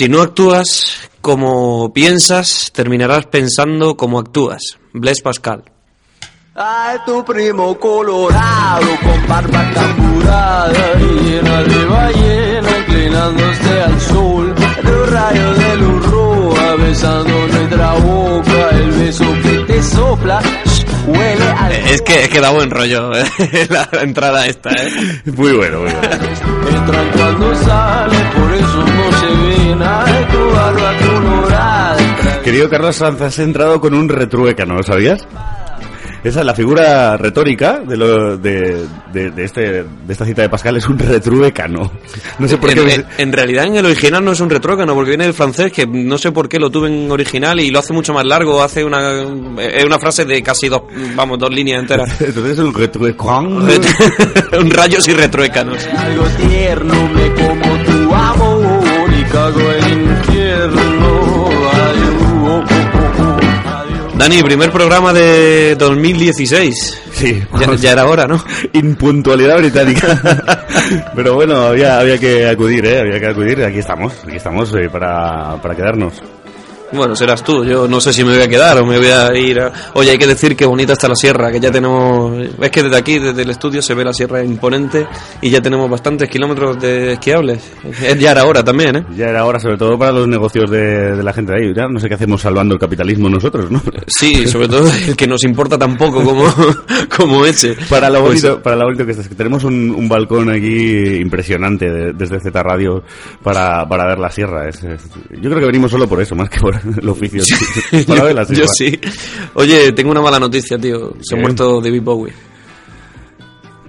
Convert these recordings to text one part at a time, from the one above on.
Si no actúas como piensas, terminarás pensando como actúas. Blaise Pascal. Ay, tu primo colorado con barba y llena de ballena inclinándose al sol. Los rayos de luz roja besando nuestra boca, el beso que te sopla. Huele a... Es que, es que da buen rollo eh, la entrada esta, ¿eh? Muy bueno, muy bueno. Entran cuando sale, por eso no se ven. Ay, tu barba colorada. Querido Carlos Sanz, has entrado con un retruécano, ¿lo sabías? Esa es la figura retórica de, lo, de, de, de este, de esta cita de Pascal, es un retruécano. No sé por en, qué... en- en realidad en el original no es un retrócano porque viene del francés que no sé por qué lo tuve en original y lo hace mucho más largo hace una es una frase de casi dos vamos dos líneas enteras Entonces es un retruécano. un rayos y retruécanos Algo tierno, me como tu amor y cago el infierno. Dani primer programa de 2016 Sí, ya, ya era hora ¿no? impuntualidad británica. Pero bueno, había, había que acudir, ¿eh? Había que acudir. Aquí estamos, aquí estamos eh, para, para quedarnos. Bueno, serás tú. Yo no sé si me voy a quedar o me voy a ir. a- Oye, hay que decir que bonita está la sierra, que ya tenemos. Es que desde aquí, desde el estudio, se ve la sierra imponente y ya tenemos bastantes kilómetros de esquiables. Es ya era hora también, ¿eh? Ya era hora, sobre todo para los negocios de, de la gente de ahí. Ya no sé qué hacemos salvando el capitalismo nosotros, ¿no? Sí, sobre todo el que nos importa tampoco como, como ese. Para lo Pues, bonito, para lo bonito que estás, que tenemos un, un balcón aquí impresionante de- desde Z Radio para, para ver la sierra. Es- es- yo creo que venimos solo por eso, más que por el oficio. para la yo, sí. Oye, tengo una mala noticia, tío. Se ha muerto David Bowie.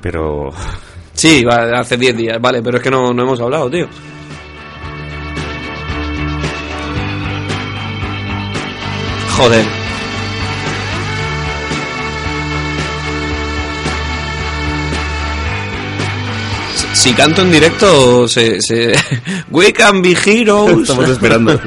Pero Sí, va, hace 10 días, vale, pero es que no, no hemos hablado, tío. Joder. Si- Si canto en directo, se, se... We can be heroes. estamos esperando.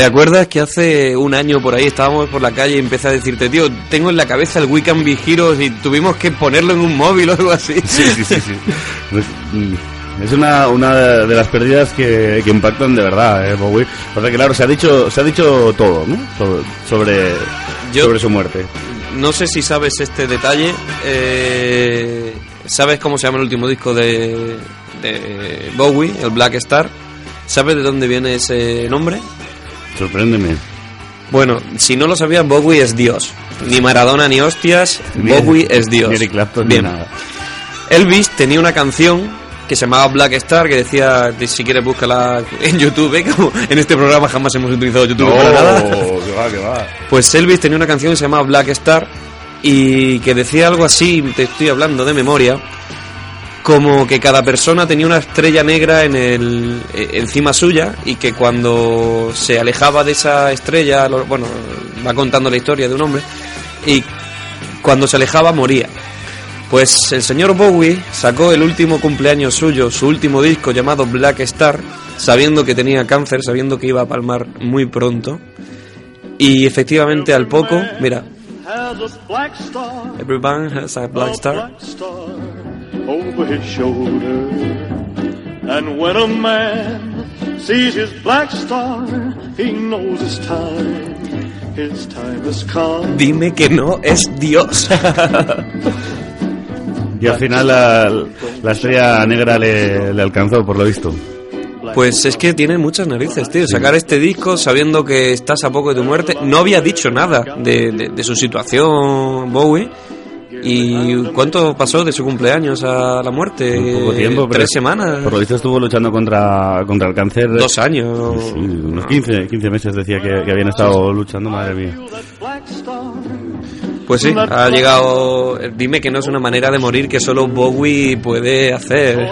¿Te acuerdas que hace un año por ahí estábamos por la calle y empecé a decirte, tío, tengo en la cabeza el We Can Be Heroes y tuvimos que ponerlo en un móvil o algo así? Sí, sí, sí. sí. Pues, mm, es una, una de las pérdidas que, que impactan de verdad, ¿eh, Bowie. Porque claro, se ha dicho, se ha dicho todo, ¿no? Sobre, sobre, Yo- sobre su muerte. No sé si sabes este detalle. eh, ¿Sabes cómo se llama el último disco de, de Bowie, el Black Star? ¿Sabes de dónde viene ese nombre? Sorpréndeme. Bueno, si no lo sabías, Bowie es Dios. Ni Maradona ni hostias, Ni- Bowie es Dios. Ni Clapton Bien. ni nada. Elvis tenía una canción que se llamaba Black Star, que decía, de- si quieres búscala en YouTube, ¿eh? como en este programa jamás hemos utilizado YouTube para nada. que va, que va. Pues Elvis tenía una canción que se llamaba Black Star y que decía algo así, te estoy hablando de memoria, como que cada persona tenía una estrella negra en el, eh, encima suya y que cuando se alejaba de esa estrella, bueno, va contando la historia de un hombre, y cuando se alejaba moría. Pues el señor Bowie sacó el último cumpleaños suyo, su último disco llamado Black Star, sabiendo que tenía cáncer, sabiendo que iba a palmar muy pronto. Y efectivamente al poco, mira, star, Everyone has a black star. Over his shoulder. And when a man sees his black star, he knows it's time. His time has come. Dime que no es Dios. Y al final la, la estrella negra le, le alcanzó, por lo visto. Pues es que tiene muchas narices, tío. Sacar este disco sabiendo que estás a poco de tu muerte. No había dicho nada de, de- de su situación, Bowie. ¿Y cuánto pasó de su cumpleaños a la muerte? Un poco tiempo, pero ¿Tres semanas? Por lo visto estuvo luchando contra, contra el cáncer. ¿Dos años? Sí, unos 15, 15 meses decía que, que habían estado luchando, madre mía. Pues sí, ha llegado. Dime que no es una manera de morir que solo Bowie puede hacer.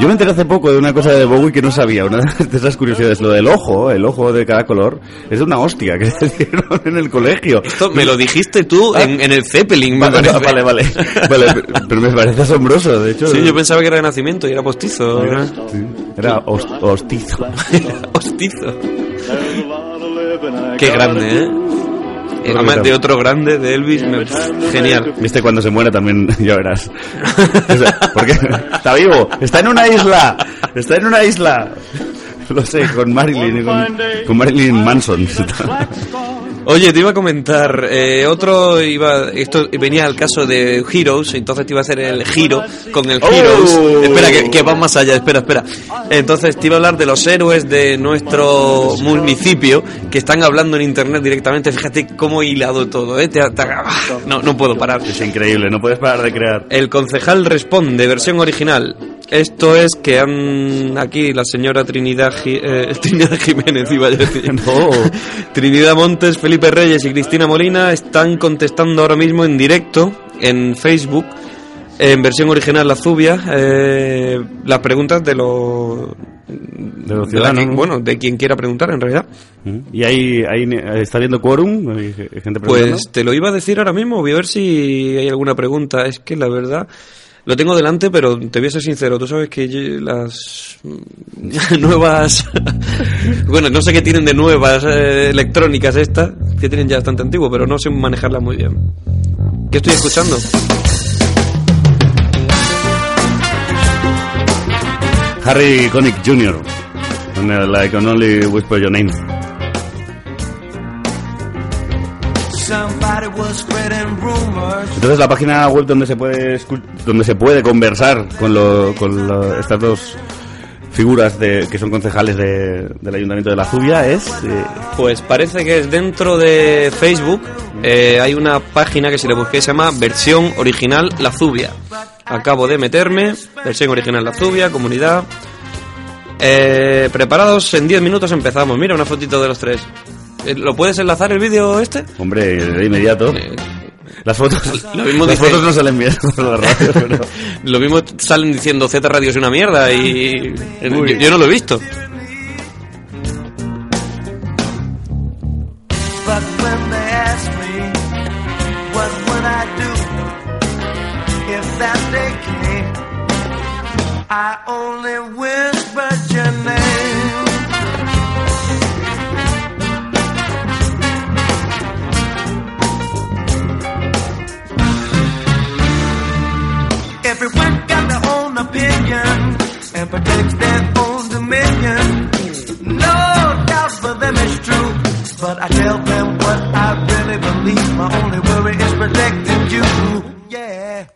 Yo me enteré hace poco de una cosa de Bowie que no sabía, una de esas curiosidades, lo del ojo, el ojo de cada color, es una hostia que se dieron en el colegio. Esto me lo dijiste tú en, en el Zeppelin, me Vale, parece. vale, vale, vale, pero me parece asombroso, de hecho. Sí, yo pensaba que era de nacimiento y era postizo. Era Sí, Era hos- hostizo. Hostizo. Qué grande, ¿eh? Qué Además de otro grande de Elvis, me- genial. Este cuando se muera también, ya verás. O sea, porque está vivo, está en una isla, está en una isla. Lo sé, con Marilyn, con, con Marilyn Manson. Oye, te iba a comentar, eh, otro iba, esto venía al caso de Heroes, entonces te iba a hacer el giro con el Oh. Heroes. Espera, que, que va más allá, espera, espera. Entonces te iba a hablar de los héroes de nuestro municipio que están hablando en internet directamente. Fíjate cómo he hilado todo, ¿eh? Te- te- ah, no, no puedo parar. Es increíble, no puedes parar de crear. El concejal responde, versión original. Esto es que han aquí la señora Trinidad, eh, Trinidad Jiménez, iba a decir. No. Trinidad Montes, Felipe Reyes y Cristina Molina están contestando ahora mismo en directo en Facebook, en versión original La Zubia, eh, las preguntas de los... De los de la ciudadanos. bueno, de quien quiera preguntar en realidad. ¿Y ahí, ahí está viendo quórum? ¿Hay gente preguntando? Pues te lo iba a decir ahora mismo, voy a ver si hay alguna pregunta. Es que la verdad lo tengo delante, pero te voy a ser sincero. Tú sabes que las nuevas, bueno, no sé qué tienen de nuevas eh, electrónicas estas, que tienen ya bastante antiguo, pero no sé manejarlas muy bien. ¿Qué estoy escuchando? Harry Connick Jr. El I Can Only Whisper Your Name. Entonces la página web donde se puede donde se puede conversar con, lo- con lo- estas dos figuras de, que son concejales de- del Ayuntamiento de la Zubia es eh, Pues parece que es dentro de Facebook. eh, hay una página que si le busqué se llama Versión Original La Zubia. Acabo de meterme. Versión Original La Zubia, comunidad. Eh, preparados, en 10 minutos empezamos. Mira una fotito de los tres. Eh, ¿Lo puedes enlazar el vídeo este? hombre de inmediato. Eh, Las fotos, Lo mismo las dice- fotos no salen bien la radio, pero lo mismo salen diciendo Z Radio es una mierda y yo, yo no lo he visto. But when they ask me, what would I only whispered opinion and protects their own dominion. No doubt for them it's true, but I tell them what I really believe. My only worry is protecting you. Yeah.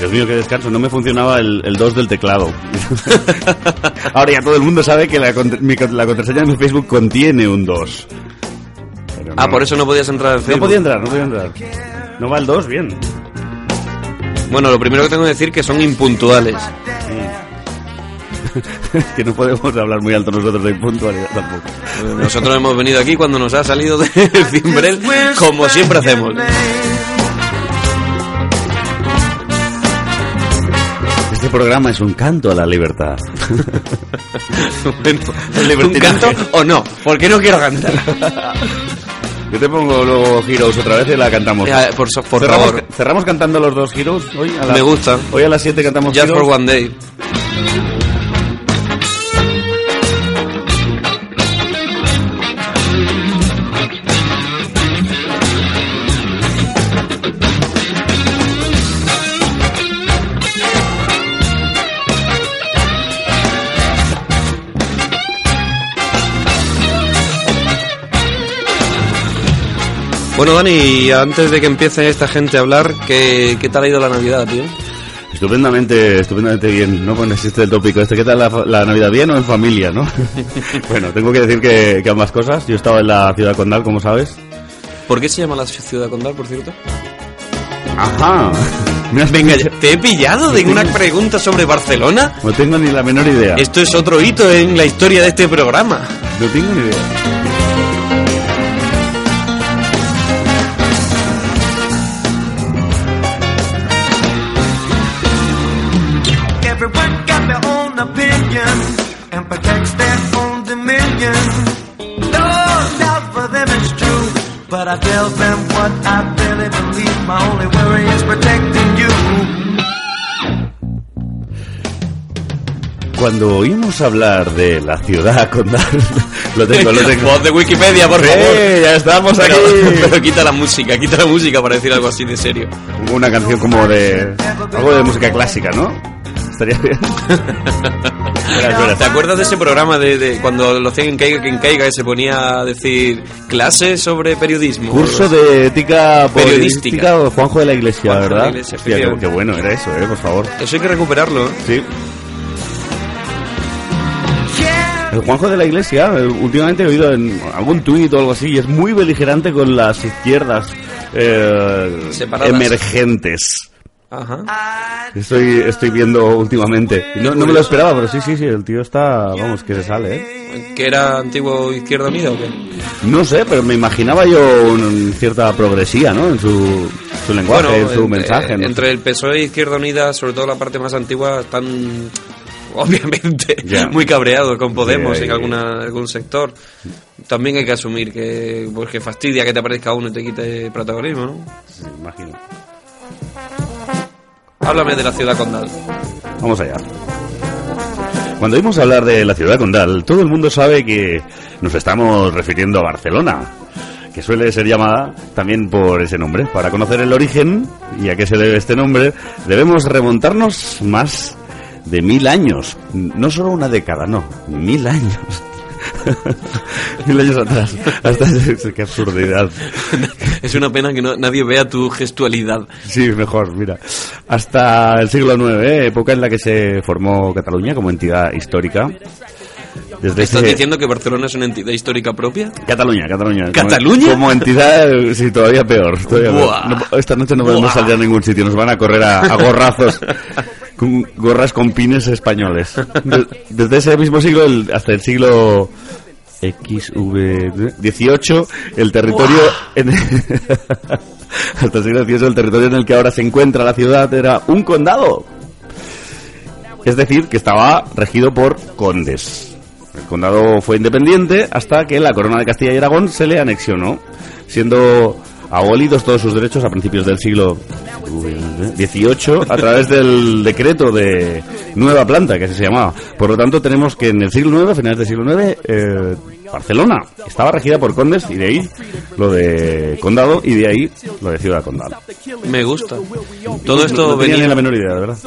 Dios mío, qué descanso. No me funcionaba el, el 2 del teclado. Ahora ya todo el mundo sabe que la, la contraseña de mi Facebook contiene un 2. Pero Ah, no- por eso no podías entrar al No Facebook. podía entrar, no podía entrar. No va el 2, bien. Bueno, lo primero que tengo que decir que son impuntuales. que no podemos hablar muy alto nosotros de puntualidad tampoco. Nosotros hemos venido aquí cuando nos ha salido del cimbrel, como siempre hacemos. Este programa es un canto a la libertad. Bueno, ¿Un canto o no? ¿Por qué no quiero cantar? Yo te pongo luego Heroes otra vez y la cantamos. Ya, por, so- por cerramos, favor, cerramos cantando los dos Heroes hoy. A la- me gusta. Hoy a las 7 cantamos Just Heroes. for one day. Bueno, Dani, antes de que empiece esta gente a hablar, ¿qué, qué tal ha ido la Navidad, tío? Estupendamente, estupendamente bien, ¿no? Bueno, existe el tópico este, ¿qué tal la, la Navidad? ¿Bien o en familia, no? bueno, tengo que decir que, que ambas cosas. Yo estaba en la ciudad condal, como sabes. ¿Por qué se llama la ciudad condal, por cierto? Ajá. Me has Venga, ¿te he pillado de una pregunta sobre Barcelona? No tengo ni la menor idea. Esto es otro hito en la historia de este programa. No tengo ni idea. I tell them what I really believe. My only worry is protecting you. Cuando oímos hablar de la ciudad condal, lo tengo, lo tengo. Voz de Wikipedia, por favor. ya estamos Pero, aquí. pero quita la música, quita la música para decir algo así de serio. Una canción como de. algo de música clásica, ¿no? Estaría bien. ¿Te acuerdas de ese programa de, de cuando lo hacían en Caiga quien caiga y se ponía a decir clases sobre periodismo? Curso de ética Periodística. periodística o Juanjo de la Iglesia, Juanjo de la ¿verdad? Iglesia, Hostia, qué, bueno era eso, ¿eh? Por favor. Eso hay que recuperarlo. ¿eh? Sí. El Juanjo de la Iglesia, eh, últimamente he oído en algún tuit o algo así, y es muy beligerante con las izquierdas eh, Separadas. emergentes. Ajá. Estoy, estoy viendo últimamente. Y No, no me lo esperaba, pero sí, sí, sí, el tío está, vamos, que se sale, ¿eh? ¿Que era antiguo Izquierda Unida o qué? No sé, pero me imaginaba yo una cierta progresía, ¿no? En su, su lenguaje, en su entre, mensaje. ¿no? entre el PSOE e Izquierda Unida, sobre todo la parte más antigua, están obviamente muy cabreados con Podemos en alguna, algún sector. También hay que asumir que, pues, que fastidia que te aparezca uno y te quite protagonismo, ¿no? Sí, imagino. Háblame de la ciudad condal. Vamos allá. Cuando oímos hablar de la ciudad condal, todo el mundo sabe que nos estamos refiriendo a Barcelona, que suele ser llamada también por ese nombre. Para conocer el origen y a qué se debe este nombre, debemos remontarnos más de mil años. No solo una década, no, mil años. mil años atrás. Hasta qué absurdidad. Es una pena que no- nadie vea tu gestualidad. Sí, mejor, mira. Hasta el siglo IX, ¿eh? época en la que se formó Cataluña como entidad histórica. Desde ¿Estás ese- diciendo que Barcelona es una entidad histórica propia? Cataluña, Cataluña. Como- ¿Cataluña? Como, entidad, eh, sí, todavía peor. todavía peor. No- esta noche no podemos Buah. salir a ningún sitio, nos van a correr a, a gorrazos. con gorras con pines españoles. De- desde ese mismo siglo el- hasta el siglo XV 18 el territorio en hasta el siglo XVIII el territorio en el que ahora se encuentra la ciudad era un condado. Es decir, que estaba regido por condes. El condado fue independiente hasta que la corona de Castilla y Aragón se le anexionó, siendo abolidos todos sus derechos a principios del siglo XVIII a través del decreto de nueva planta, que así se llamaba. Por lo tanto, tenemos que en el siglo IX, a finales del siglo IX, eh, Barcelona estaba regida por condes y de ahí lo de condado y de ahí lo de ciudad condal. Me gusta. Todo esto no tenía venía... ni la menor idea, de verdad.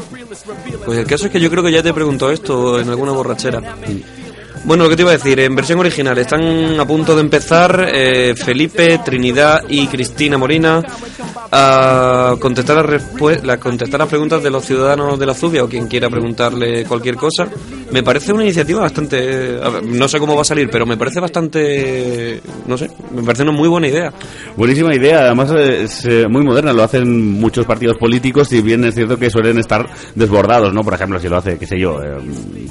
Pues el caso es que yo creo que ya te preguntó esto en alguna borrachera. Bueno, lo que te iba a decir, en versión original están a punto de empezar eh, Felipe, Trinidad y Cristina Morina a contestar, contestar las preguntas de los ciudadanos de la Zubia o quien quiera preguntarle cualquier cosa. Me parece una iniciativa bastante... ver, no sé cómo va a salir, pero me parece bastante... No sé, me parece una muy buena idea. Buenísima idea, además eh, es eh, muy moderna, lo hacen muchos partidos políticos y bien es cierto que suelen estar desbordados, ¿no? Por ejemplo, si lo hace, qué sé yo, eh,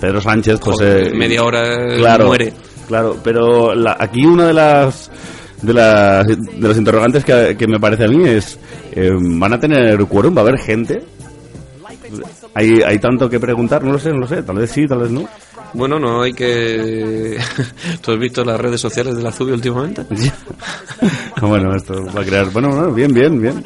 Pedro Sánchez, pues... Joder, media hora claro, muere. Claro, pero la- aquí una de las de las de los interrogantes que, que me parece a mí es eh, ¿van a tener quórum? ¿Va a haber gente? ¿Hay, ¿Hay tanto que preguntar? No lo sé, no lo sé, tal vez sí, tal vez no. Bueno, no hay que... ¿Tú has visto las redes sociales de la Zubia últimamente? bueno, esto va a crear. Bueno, bueno, bien, bien, bien.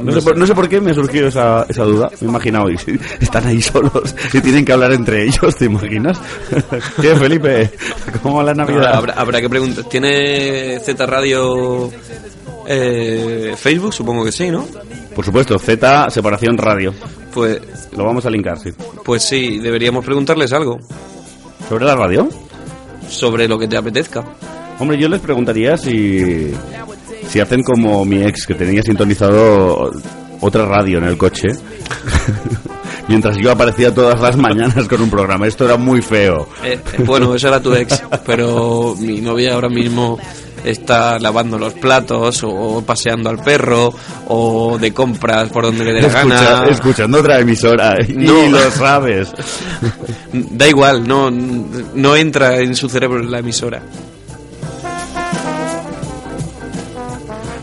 No sé, por, no sé por qué me surgió esa, esa duda. Me he imaginado, y si están ahí solos y tienen que hablar entre ellos, ¿te imaginas? ¿Qué, Felipe? ¿Cómo va la Navidad? Habrá, habrá que preguntar. ¿Tiene Z Radio eh, Facebook? Supongo que sí, ¿no? Por supuesto, Z, separación radio. Pues, Lo vamos a linkar, sí. pues sí, deberíamos preguntarles algo ¿Sobre la radio? sobre lo que te apetezca. Hombre, yo les preguntaría si, si hacen como mi ex, que tenía sintonizado otra radio en el coche. Mientras yo aparecía todas las mañanas con un programa. Esto era muy feo. Eh, eh, bueno, eso era tu ex, pero mi novia ahora mismo está lavando los platos o paseando al perro o de compras por donde le dé la Escucha- gana. escuchando otra emisora y No. lo sabes. Da igual, no, no entra en su cerebro la emisora.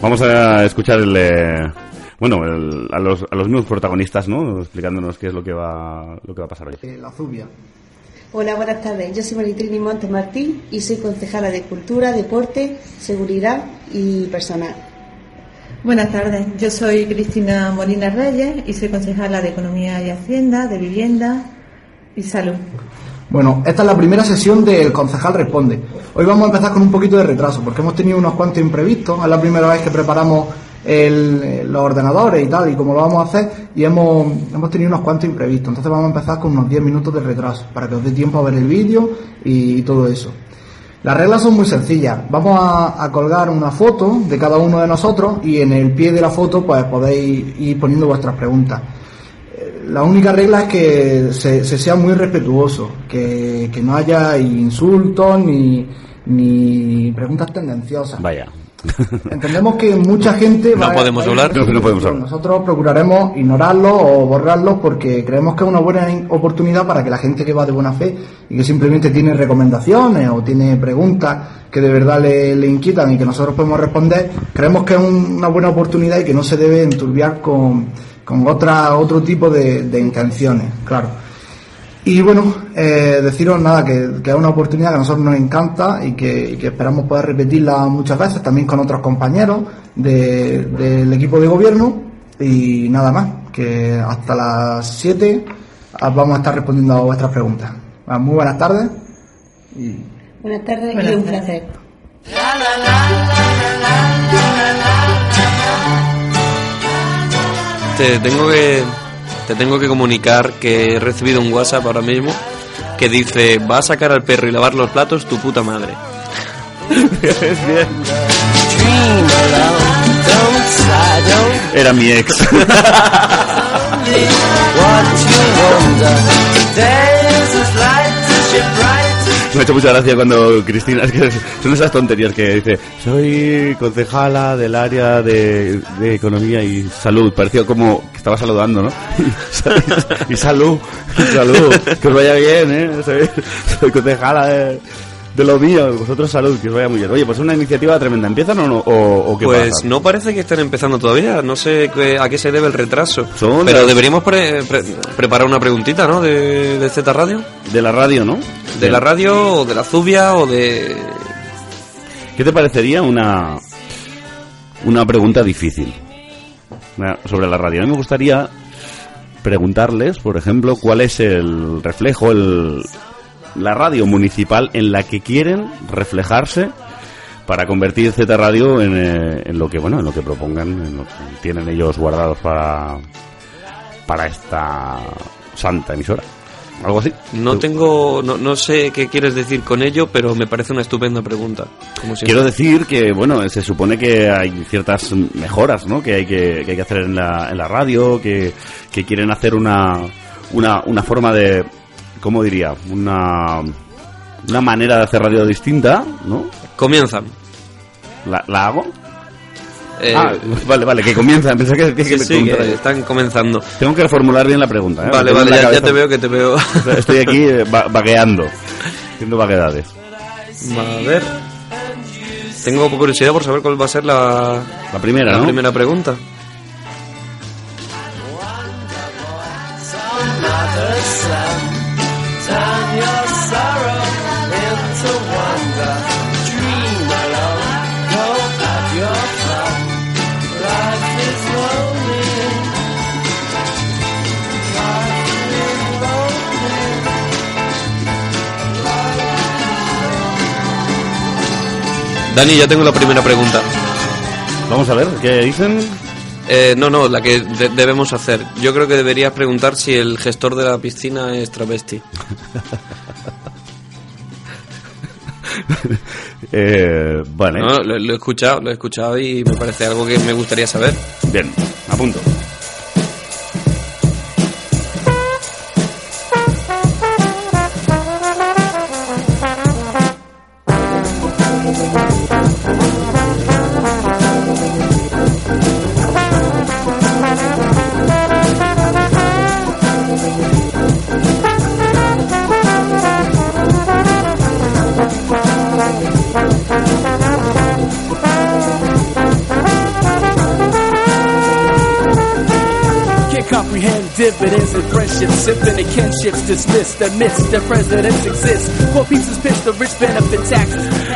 Vamos a escuchar el, eh, bueno, el- a, los, a los mismos protagonistas, ¿no? Explicándonos qué es lo que va, lo que va a pasar hoy. Eh, La Zubia. Hola, buenas tardes. Yo soy Maritrini Montes Martín y soy concejala de Cultura, Deporte, Seguridad y Personal. Buenas tardes, yo soy Cristina Molina Reyes y soy concejala de Economía y Hacienda, de Vivienda y Salud. Bueno, esta es la primera sesión del Concejal Responde. Hoy vamos a empezar con un poquito de retraso porque hemos tenido unos cuantos imprevistos. Es la primera vez que preparamos el- los ordenadores y tal, y como lo vamos a hacer, y hemos, hemos tenido unos cuantos imprevistos. Entonces vamos a empezar con unos 10 minutos de retraso para que os dé tiempo a ver el vídeo y, todo eso. Las reglas son muy sencillas. Vamos a, a colgar una foto de cada uno de nosotros y en el pie de la foto pues podéis ir poniendo vuestras preguntas. La única regla es que se, se sea muy respetuoso, que, que no haya insultos ni, ni preguntas tendenciosas. Vaya. Entendemos que mucha gente No podemos va a hablar. No, que no podemos hablar. Nosotros procuraremos ignorarlos o borrarlos porque creemos que es una buena oportunidad para que la gente que va de buena fe y que simplemente tiene recomendaciones o tiene preguntas que de verdad le, le inquietan y que nosotros podemos responder, creemos que es un- una buena oportunidad y que no se debe enturbiar con, con otra, otro tipo de, de intenciones, claro. Y bueno, eh, deciros nada, que, que es una oportunidad que a nosotros nos encanta y que, y que esperamos poder repetirla muchas veces, también con otros compañeros de- del equipo de gobierno. Y nada más, que hasta las 7 vamos a estar respondiendo a vuestras preguntas. Ah, Muy buenas tardes. Buenas tardes Buenas y un placer. Te tengo que te tengo que comunicar que he recibido un WhatsApp ahora mismo que dice va a sacar al perro y lavar los platos tu puta madre. Era mi ex. Me ha hecho mucha gracia cuando Cristina, es que son esas tonterías que dice, soy concejala del área de, economía y salud. Pareció como que estaba saludando, ¿no? Y, salud, salud, que os vaya bien, ¿eh? Soy, soy concejala de, de lo mío, vosotros salud, que os vaya muy bien. Oye, pues es una iniciativa tremenda. ¿Empiezan o no? ¿O, o qué Pues pasa? no parece que estén empezando todavía, no sé qué- a qué se debe el retraso. Son Pero las- deberíamos pre- pre- preparar una preguntita, ¿no? De, de Z Radio. De la radio, ¿no? De la radio o de la Zubia o de... ¿Qué te parecería una una pregunta difícil sobre la radio? A mí me gustaría preguntarles, por ejemplo, cuál es el reflejo, el, la radio municipal en la que quieren reflejarse para convertir Z Radio en, eh, en lo que bueno, en lo que propongan, en lo que tienen ellos guardados para para esta santa emisora. Algo así. No tengo, no, no sé qué quieres decir con ello, pero me parece una estupenda pregunta. Como. Quiero decir que, bueno, se supone que hay ciertas mejoras, ¿no? Que hay que, que, hay que hacer en la, en la radio, que, que quieren hacer una, una, una forma de, ¿cómo diría? Una, una manera de hacer radio distinta, ¿no? Comienzan. ¿La, la hago? Eh, ah, vale, vale, que comienzan. Pensé que sí, que me sí, que yo. están comenzando. Tengo que formular bien la pregunta, ¿eh? Vale, vale, ya, te veo que te veo. Estoy aquí eh, va- vagueando, haciendo vaguedades. A ver. Tengo curiosidad por saber cuál va a ser la, La primera, la ¿no? primera pregunta. Dani, ya tengo la primera pregunta. Vamos a ver, ¿qué dicen? Eh, no, no, la que de- debemos hacer. Yo creo que deberías preguntar si el gestor de la piscina es travesti. Eh, vale. No, lo, lo he escuchado, lo he escuchado y me parece algo que me gustaría saber. Bien, apunto.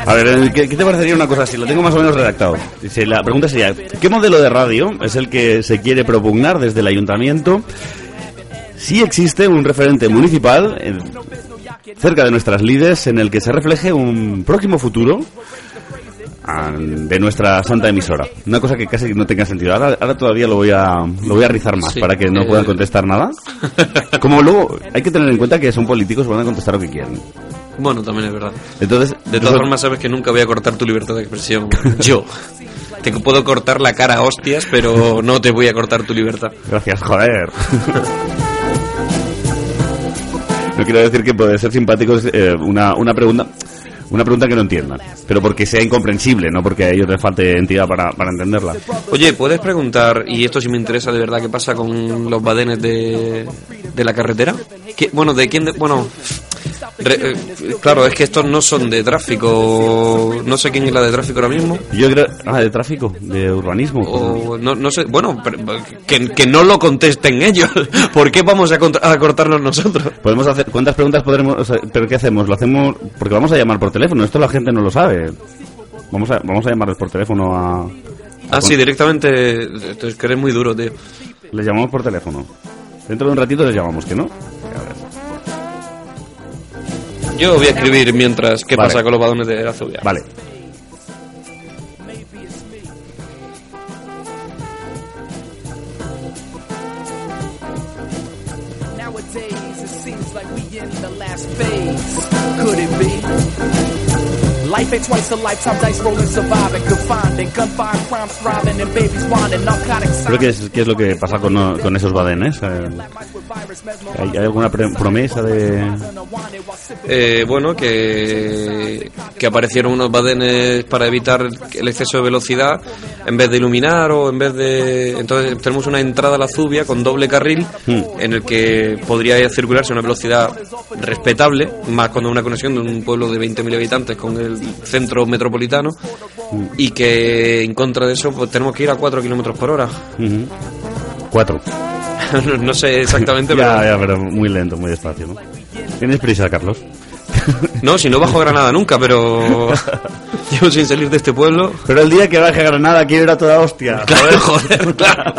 A ver, eh, ¿qué, qué te parecería una cosa así? Lo tengo más o menos redactado. La pregunta sería, ¿qué modelo de radio es el que se quiere propugnar desde el ayuntamiento si existe un referente municipal en- cerca de nuestras lides en el que se refleje un próximo futuro de nuestra santa emisora? Una cosa que casi no tenga sentido. Ahora, ahora todavía lo voy a lo voy a rizar más Sí, para que no puedan contestar nada. Como luego hay que tener en cuenta que son políticos, van a contestar lo que quieren. Bueno, también es verdad. Entonces, De todas formas, sabes que nunca voy a cortar tu libertad de expresión. Yo. Te puedo cortar la cara a hostias, pero no te voy a cortar tu libertad. Gracias, joder. No quiero decir que puede ser simpático eh, una, una pregunta una pregunta que no entiendan, pero porque sea incomprensible, no porque a ellos les falte entidad para, para entenderla. Oye, ¿puedes preguntar, y esto sí me interesa de verdad, qué pasa con los badenes de, de la carretera? ¿Qué- bueno, ¿de quién? bueno, re- eh, claro, es que estos no son de tráfico. No sé quién es la de tráfico ahora mismo. Yo creo... Ah, de tráfico, de urbanismo. O no, no sé, bueno, pero- que, que no lo contesten ellos. ¿Por qué vamos a, contra- a cortarnos nosotros? Podemos hacer... ¿Cuántas preguntas podremos...? o sea, ¿Pero qué hacemos? ¿Lo hacemos...? Porque vamos a llamar por teléfono, esto la gente no lo sabe. Vamos a, vamos a llamarles por teléfono a... Ah, sí, directamente. Es que eres muy duro, tío. Les llamamos por teléfono. Dentro de un ratito les llamamos, ¿que no? A ver. Yo voy a escribir mientras qué Vale. pasa con los badones de la. Vale. Life ain't twice a lifetime, dice rolling, surviving, confined in gunfire, crimes thriving, and babies winding, narcotics. Creo que es, qué es lo que pasa con, con esos badenes. Eh, ¿hay, hay alguna pre- promesa de...? Eh, bueno, que, que aparecieron unos badenes para evitar el exceso de velocidad en vez de iluminar o en vez de... Entonces tenemos una entrada a la Zubia con doble carril Hmm. en el que podría circularse a una velocidad respetable, más cuando una conexión de un pueblo de 20.000 habitantes con el centro metropolitano y que en contra de eso pues tenemos que ir a 4 kilómetros por hora. Cuatro. no, no sé exactamente, Ya, pero... ya, pero muy lento, muy despacio, ¿no? ¿Tienes prisa, Carlos? No, si no bajo Granada nunca, pero llevo sin salir de este pueblo. Pero el día que baje a Granada quiero ir a toda hostia. Claro, joder, claro.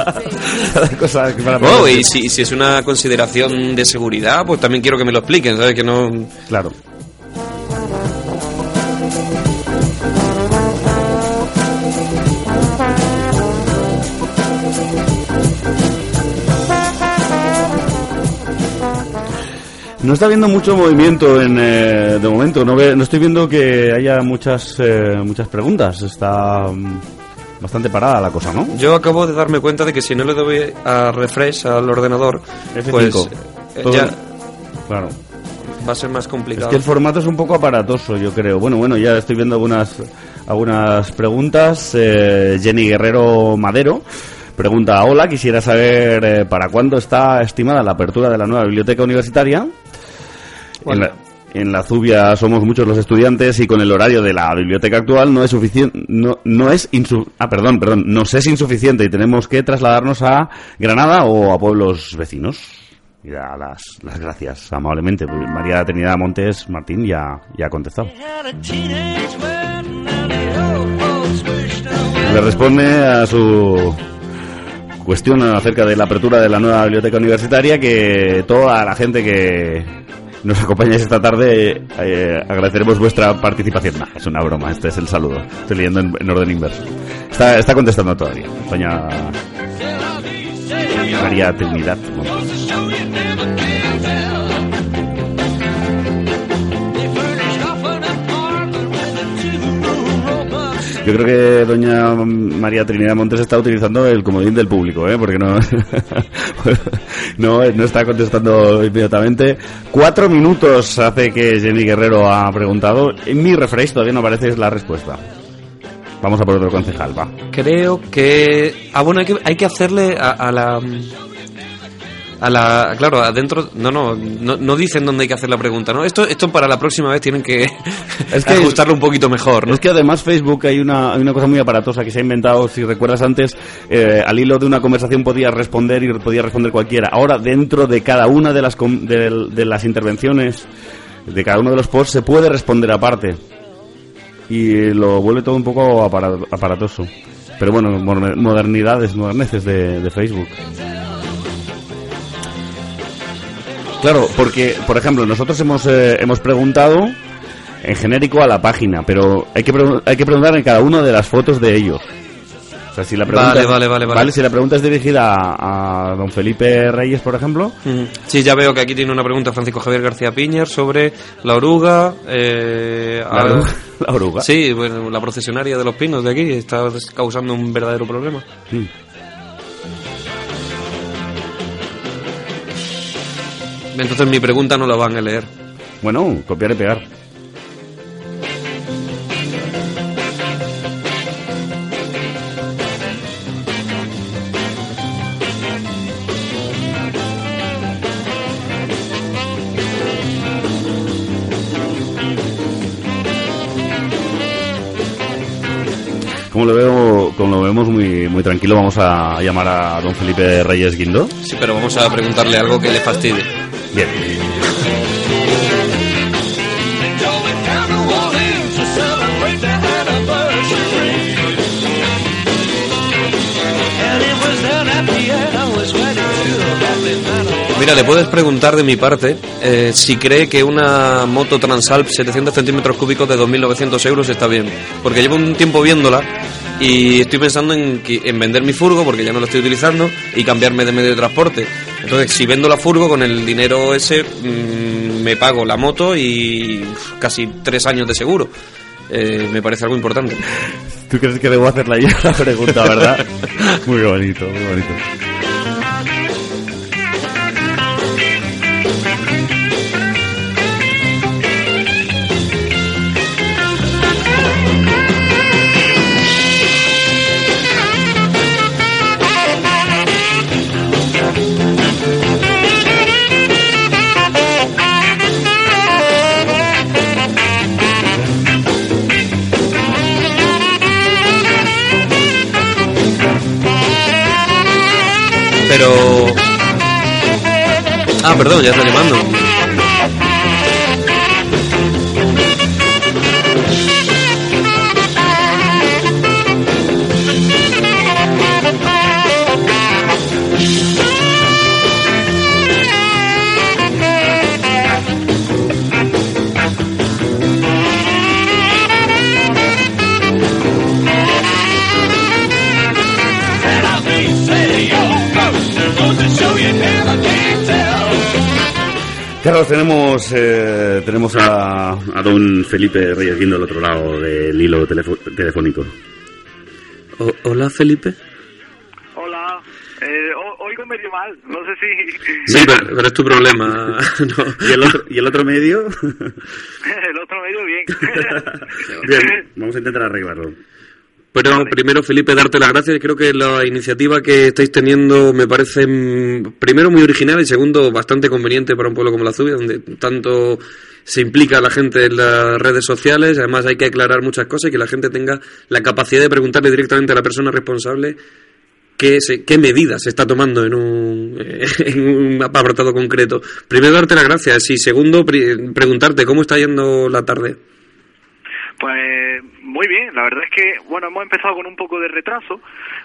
Que para Oh, y si, si es una consideración de seguridad, pues también quiero que me lo expliquen, ¿sabes? Que no... Claro. No está habiendo mucho movimiento en, eh, de momento. No, ve- no estoy viendo que haya muchas eh, muchas preguntas. Está mm, bastante parada la cosa, ¿no? Yo acabo de darme cuenta de que si no le doy a refresh al ordenador, F5. pues eh, ya Claro. va a ser más Es complicado. que el formato es un poco aparatoso, yo creo. Bueno, bueno, ya estoy viendo algunas, algunas preguntas. Eh, Jenny Guerrero Madero pregunta, hola, quisiera saber eh, para cuándo está estimada la apertura de la nueva biblioteca universitaria. En la, en la Zubia somos muchos los estudiantes y con el horario de la biblioteca actual no es suficiente, no, no es insu- ah, perdón, perdón, nos es insuficiente y tenemos que trasladarnos a Granada o a pueblos vecinos. Y da las, las gracias amablemente. María Trinidad Montes Martín ya, ya ha contestado. Le responde a su cuestión acerca de la apertura de la nueva biblioteca universitaria que toda la gente que nos acompañáis esta tarde eh, agradeceremos vuestra participación. Nah, es una broma, este es el saludo. Estoy leyendo en, en orden inverso. Está, está contestando todavía. Doña María Trinidad. Montes. Yo creo que doña María Trinidad Montes está utilizando el comodín del público, ¿eh? porque no, no, está contestando inmediatamente. Cuatro minutos hace que Jenny Guerrero ha preguntado. En mi refresh todavía no aparece la respuesta. Vamos a por otro concejal, va. Creo que... Ah, bueno, hay que, hay que hacerle a, a la... a la, claro, adentro, no, no, no, no dicen dónde hay que hacer la pregunta, ¿no? Esto, esto para la próxima vez tienen que, Es que- ajustarlo un poquito mejor, ¿no? Es que además Facebook hay una, hay una cosa muy aparatosa que se ha inventado, si recuerdas antes, eh, al hilo de una conversación podías responder y podía responder cualquiera. Ahora, dentro de cada una de las, de, de las intervenciones, de cada uno de los posts, se puede responder aparte. Y lo vuelve todo un poco apara- aparatoso. Pero bueno, moder- modernidades, moderneces de, de Facebook. Claro, porque, por ejemplo, nosotros hemos, eh, hemos preguntado en genérico a la página, pero hay que, hay que preguntar en cada una de las fotos de ellos. O sea, si la pregunta, Vale, vale, vale, vale. Si la pregunta es dirigida a, a don Felipe Reyes, por ejemplo. Sí, ya veo que aquí tiene una pregunta Francisco Javier García Piñer sobre la oruga. Eh, la, a- oruga, la oruga. Sí, bueno, la procesionaria de los pinos de aquí está causando un verdadero problema. Mm. Entonces mi pregunta no la van a leer. Bueno, copiar y pegar. Como lo veo, como lo vemos muy, muy tranquilo, vamos a llamar a don Felipe Reyes Guindo. Sí, pero vamos a preguntarle algo que le fastidie. Mira, le puedes preguntar de mi parte eh, si cree que una moto Transalp 700 centímetros cúbicos de 2.900 euros está bien. Porque llevo un tiempo viéndola y estoy pensando en, en vender mi furgo porque ya no lo estoy utilizando y cambiarme de medio de transporte. Entonces, si vendo la furgo con el dinero ese, mm, me pago la moto y uf, casi tres años de seguro. Eh, me parece algo importante. ¿Tú crees que debo hacerla yo la pregunta, verdad? muy bonito, muy bonito. Ah, perdón, ya está llamando. Carlos, tenemos, eh, tenemos a, a don Felipe Reyes Guindo al otro lado del hilo telefo- telefónico. O- Hola, Felipe. Hola, eh, o- oigo medio mal, no sé si Sí, pero, pero es tu problema. no. ¿Y el otro, y el otro medio? el otro medio bien. Bien, vamos a intentar arreglarlo. Pero primero, Felipe, darte las gracias. Creo que la iniciativa que estáis teniendo me parece, mm, primero, muy original y segundo, bastante conveniente para un pueblo como la Zubia, donde tanto se implica la gente en las redes sociales. Además, hay que aclarar muchas cosas y que la gente tenga la capacidad de preguntarle directamente a la persona responsable qué, se- qué medidas se está tomando en un, en un apartado concreto. Primero, darte las gracias y segundo, pri- preguntarte cómo está yendo la tarde. Pues muy bien, la verdad es que, bueno, hemos empezado con un poco de retraso.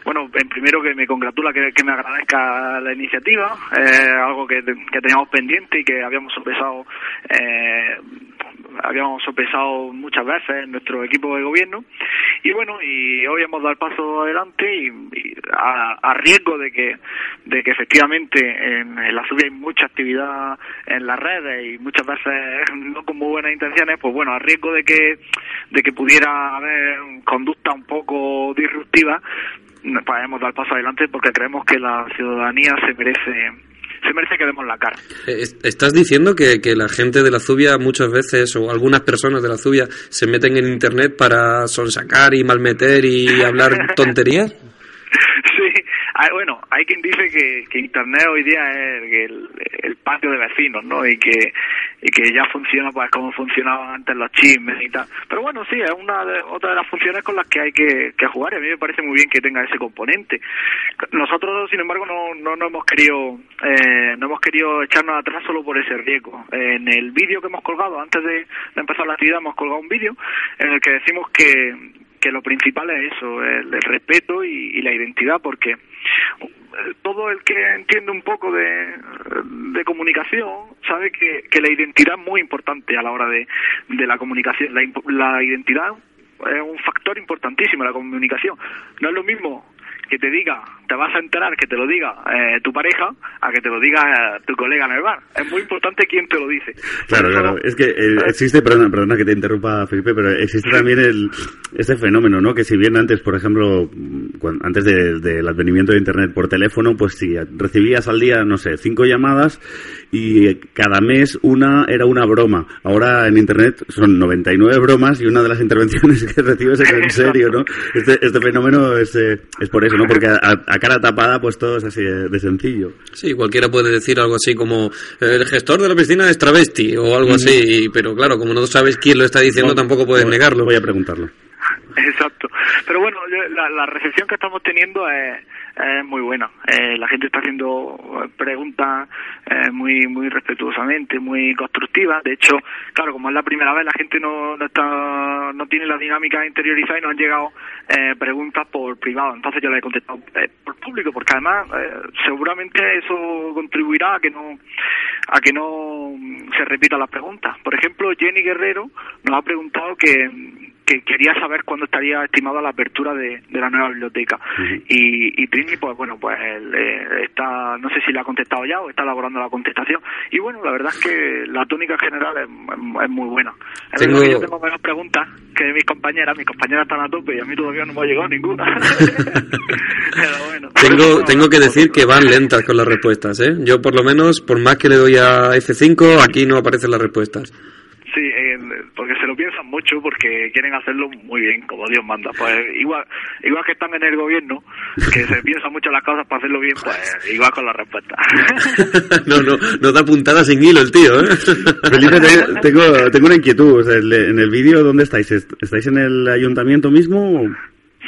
Bueno, en primero que me congratula que, me agradezca la iniciativa, eh, algo que, que teníamos pendiente y que habíamos sopesado, eh, habíamos sopesado muchas veces en nuestro equipo de gobierno. Y bueno, y hoy hemos dado el paso adelante y, a, riesgo de que, de que efectivamente en, en la subida hay mucha actividad en las redes y muchas veces no con muy buenas intenciones, pues bueno, a riesgo de que, de que pudiera haber conducta un poco disruptiva, pues hemos dado el paso adelante porque creemos que la ciudadanía se merece, se merece que demos la cara. Eh, est- ¿Estás diciendo que, que la gente de la Zubia muchas veces, o algunas personas de la Zubia, se meten en Internet para sonsacar y malmeter y hablar tonterías? Ah, bueno, hay quien dice que, Internet hoy día es el, patio de vecinos, ¿no? Y que y que ya funciona pues como funcionaban antes los chismes y tal. Pero bueno, sí, es una de, otra de las funciones con las que hay que, jugar y a mí me parece muy bien que tenga ese componente. Nosotros, sin embargo, no, no, no hemos querido eh, no hemos querido echarnos atrás solo por ese riesgo. En el vídeo que hemos colgado, antes de, empezar la actividad, hemos colgado un vídeo en el que decimos que, que lo principal es eso, el, respeto y, la identidad, porque todo el que entiende un poco de, comunicación sabe que, la identidad es muy importante a la hora de, la comunicación. La, la identidad es un factor importantísimo en la comunicación. No es lo mismo que te diga, te vas a enterar que te lo diga eh, tu pareja, a que te lo diga eh, tu colega en el bar. Es muy importante quién te lo dice. Claro, claro. Es que eh, existe, perdona, perdona que te interrumpa, Felipe, pero existe también el, este fenómeno, ¿no? Que si bien antes, por ejemplo, mm, cuan- antes de- del advenimiento de Internet por teléfono, pues si recibías al día, no sé, cinco llamadas y cada mes una era una broma. Ahora en Internet son 99 bromas y una de las intervenciones que recibes es en serio, ¿no? Este, este fenómeno es, eh, es por eso, ¿no? Porque a, a cara tapada, pues todo es así de, de sencillo. Sí, cualquiera puede decir algo así como "Eh, el gestor de la piscina es travesti o algo así, pero claro, como no sabes quién lo está diciendo, tampoco puedes negarlo. Voy a preguntarlo. Exacto. Pero bueno, la, la recepción que estamos teniendo es, muy buena. Eh, la gente está haciendo eh, preguntas eh, muy muy respetuosamente, muy constructivas. De hecho, claro, como es la primera vez, la gente no, no está no tiene la dinámica interiorizada y nos han llegado eh, preguntas por privado. Entonces yo le he contestado eh, por público, porque además eh, seguramente eso contribuirá a que no a que no se repitan las preguntas. Por ejemplo, Jenny Guerrero nos ha preguntado que que quería saber cuándo estaría estimada la apertura de, de la nueva biblioteca. y, y Trini, pues bueno, pues él, eh, está, no sé si la ha contestado ya o está elaborando la contestación. Y bueno, la verdad es que la tónica general es, es- es muy buena. Es Tengo- que yo tengo menos preguntas que mis compañeras, mis compañeras están a tope y a mí todavía no me ha llegado ninguna. Pero bueno. Tengo, tengo que decir que van lentas con las respuestas, ¿eh? Yo por lo menos, por más que le doy a F5, aquí no aparecen las respuestas. Sí, eh, porque se lo piensan mucho, porque quieren hacerlo muy bien, como Dios manda. Pues igual, igual que están en el gobierno, que se piensan mucho las cosas para hacerlo bien, pues igual con la respuesta. no, no, no da puntada sin hilo el tío, ¿eh? Felipe, te- tengo, tengo una inquietud. O sea, en el vídeo, ¿dónde estáis? ¿Est- ¿Estáis en el ayuntamiento mismo?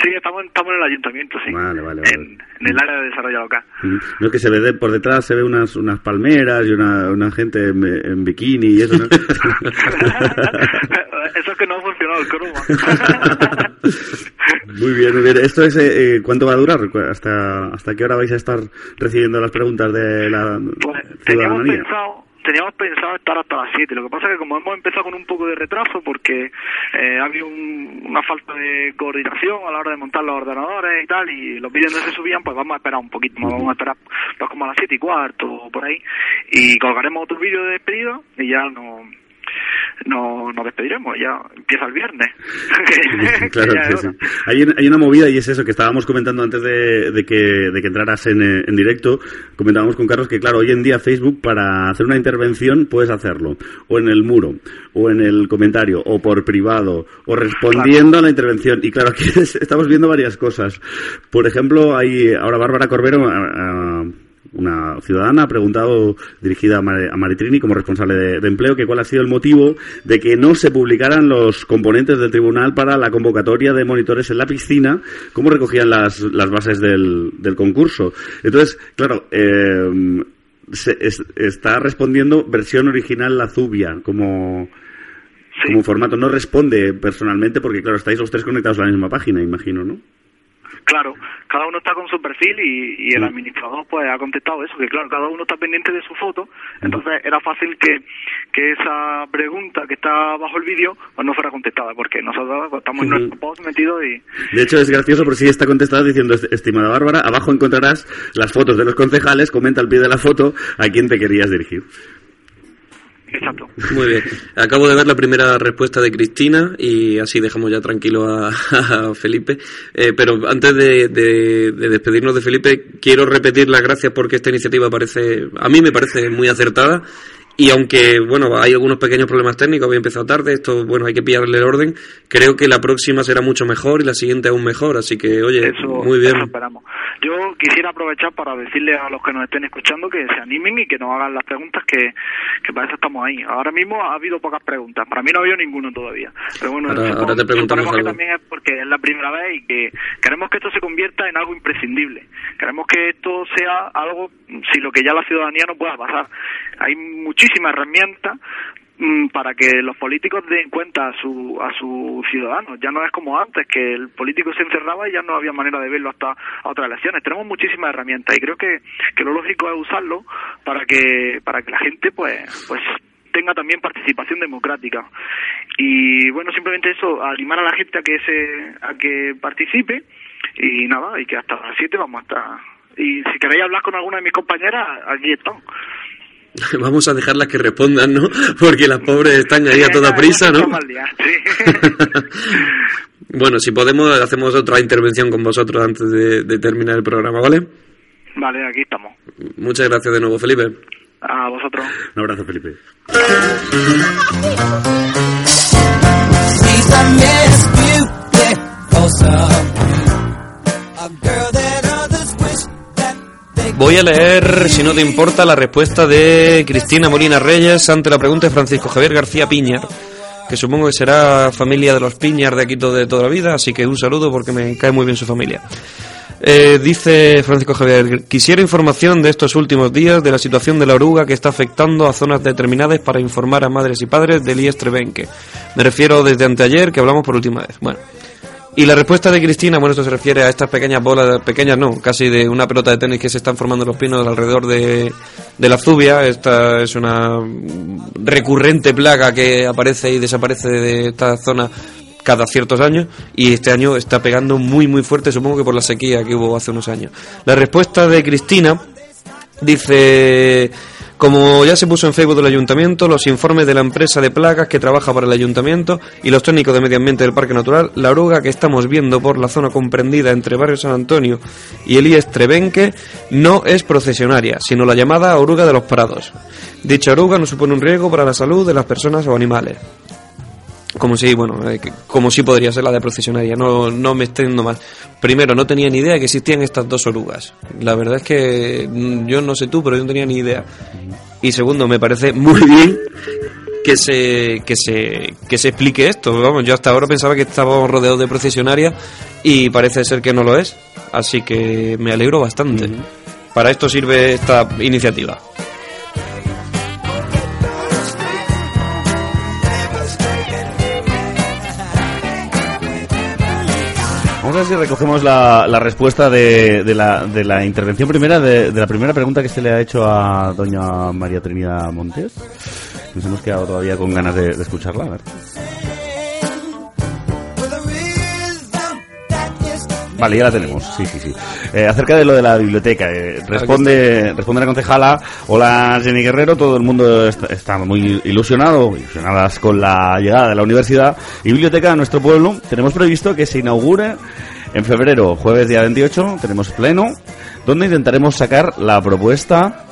Sí, estamos, estamos en el ayuntamiento, sí. Vale, vale, vale. En, en el área de desarrollo local. Mm. No, que se ve de- por detrás, se ve unas, unas palmeras y una, una gente en, en bikini y eso, ¿no? Eso es que no ha funcionado el croma. muy bien, muy bien. ¿Esto es, eh, eh, cuánto va a durar? ¿Hasta, ¿Hasta qué hora vais a estar recibiendo las preguntas de la Pues teníamos ciudadanía? pensado, teníamos pensado estar hasta las 7. Lo que pasa es que como hemos empezado con un poco de retraso porque eh, ha un- una falta de coordinación a la hora de montar los ordenadores y tal y los vídeos no se subían, pues vamos a esperar un poquito. Vamos a esperar pues, como a las 7 y cuarto o por ahí y colgaremos otro vídeo de despedida y ya no no nos despediremos, ya empieza el viernes. Claro que sí. Hay, un- hay una movida y es eso que estábamos comentando antes de, de que, de que entraras en, eh, en directo. Comentábamos con Carlos que, claro, hoy en día Facebook para hacer una intervención puedes hacerlo o en el muro, o en el comentario, o por privado, o respondiendo a la intervención. Y claro, aquí es- estamos viendo varias cosas. Por ejemplo, hay ahora Bárbara Corbero. ah, una ciudadana ha preguntado, dirigida a, Mar- a Maritrini como responsable de, de empleo, que cuál ha sido el motivo de que no se publicaran los componentes del tribunal para la convocatoria de monitores en la piscina, cómo recogían las, las bases del, del concurso. Entonces, claro, eh, se- es- está respondiendo versión original la Zubia como, como formato. No responde personalmente porque, claro, estáis los tres conectados a la misma página, imagino, ¿no? Claro, cada uno está con su perfil y, y el administrador pues ha contestado eso, que claro, cada uno está pendiente de su foto, entonces era fácil que, que esa pregunta que está bajo el vídeo pues no fuera contestada, porque nosotros estamos en nuestro post metidos y De hecho, es gracioso porque sí está contestada diciendo, "Est- estimada Bárbara, abajo encontrarás las fotos de los concejales, comenta al pie de la foto a quién te querías dirigir. Exacto. Muy bien. Acabo de ver la primera respuesta de Cristina y así dejamos ya tranquilo a, a Felipe. Eh, pero antes de, de- de despedirnos de Felipe, quiero repetir las gracias porque esta iniciativa parece, a mí me parece muy acertada. Y aunque, bueno, hay algunos pequeños problemas técnicos, había empezado tarde, esto, bueno, hay que pillarle el orden. Creo que la próxima será mucho mejor y la siguiente aún mejor, así que, oye, Eso, muy bien. eso esperamos. Yo quisiera aprovechar para decirle a los que nos estén escuchando que se animen y que nos hagan las preguntas que, que para eso estamos ahí. Ahora mismo ha habido pocas preguntas, para mí no ha habido ninguno todavía. Pero bueno, Ahora- supongo- ahora te preguntamos suponemos que también es porque es la primera vez y que queremos que esto se convierta en algo imprescindible. Queremos que esto sea algo si lo que ya la ciudadanía no pueda pasar. Hay muchísimas herramientas para que los políticos den cuenta a su a sus ciudadanos. Ya no es como antes, que el político se encerraba y ya no había manera de verlo hasta otras elecciones. Tenemos muchísimas herramientas y creo que, que lo lógico es usarlo para que para que la gente pues pues tenga también participación democrática y bueno simplemente eso animar a la gente a que se a que participe y nada y que hasta las 7 vamos a estar y si queréis hablar con alguna de mis compañeras aquí están Vamos a dejarlas que respondan, ¿no? Porque las pobres están ahí a toda prisa, ¿no? Estamos al día, sí. Bueno, si podemos, hacemos otra intervención con vosotros antes de, de terminar el programa, ¿vale? vale aquí estamos Muchas gracias de nuevo, Felipe. a vosotros Un abrazo, Felipe. She's a Miss Beautiful A girl Voy a leer, si no te importa, la respuesta de Cristina Molina Reyes ante la pregunta de Francisco Javier García Piñar, que supongo que será familia de los Piñar de aquí de toda la vida, así que un saludo porque me cae muy bien su familia. Eh, dice Francisco Javier, quisiera información de estos últimos días de la situación de la oruga que está afectando a zonas determinadas para informar a madres y padres del IES Trebenque. Me refiero desde anteayer que hablamos por última vez. Bueno, y la respuesta de Cristina, bueno, esto se refiere a estas pequeñas bolas, pequeñas no, casi de una pelota de tenis que se están formando los pinos alrededor de, de la zubia. Esta es una recurrente plaga que aparece y desaparece de esta zona cada ciertos años y este año está pegando muy muy fuerte, supongo que por la sequía que hubo hace unos años. La respuesta de Cristina Dice, como ya se puso en Facebook del ayuntamiento, los informes de la empresa de plagas que trabaja para el ayuntamiento y los técnicos de medio ambiente del Parque Natural, la oruga que estamos viendo por la zona comprendida entre Barrio San Antonio y el IES Trebenque no es procesionaria, sino la llamada oruga de los prados. Dicha oruga no supone un riesgo para la salud de las personas o animales. Como si, bueno, eh, como si podría ser la de procesionaria, no, no me extiendo más. Primero, no tenía ni idea que existían estas dos orugas. La verdad es que mm, yo no sé tú, pero yo no tenía ni idea. Y segundo, me parece muy bien que se, que se, que se explique esto. Vamos, yo hasta ahora pensaba que estábamos rodeados de procesionarias y parece ser que no lo es. Así que me alegro bastante. Para esto sirve esta iniciativa. Si recogemos la, la respuesta de, de la, de la intervención primera, de, de la primera pregunta que se le ha hecho a doña María Trinidad Montes. Nos hemos quedado todavía con ganas de, de escucharla. A ver. Vale, ya la tenemos, sí, sí, sí. Eh, acerca de lo de la biblioteca, eh, responde, responde la concejala, hola Jenny Guerrero, todo el mundo está, está muy ilusionado, ilusionadas con la llegada de la universidad y biblioteca a nuestro pueblo. Tenemos previsto que se inaugure en febrero, jueves día 28, tenemos pleno, donde intentaremos sacar la propuesta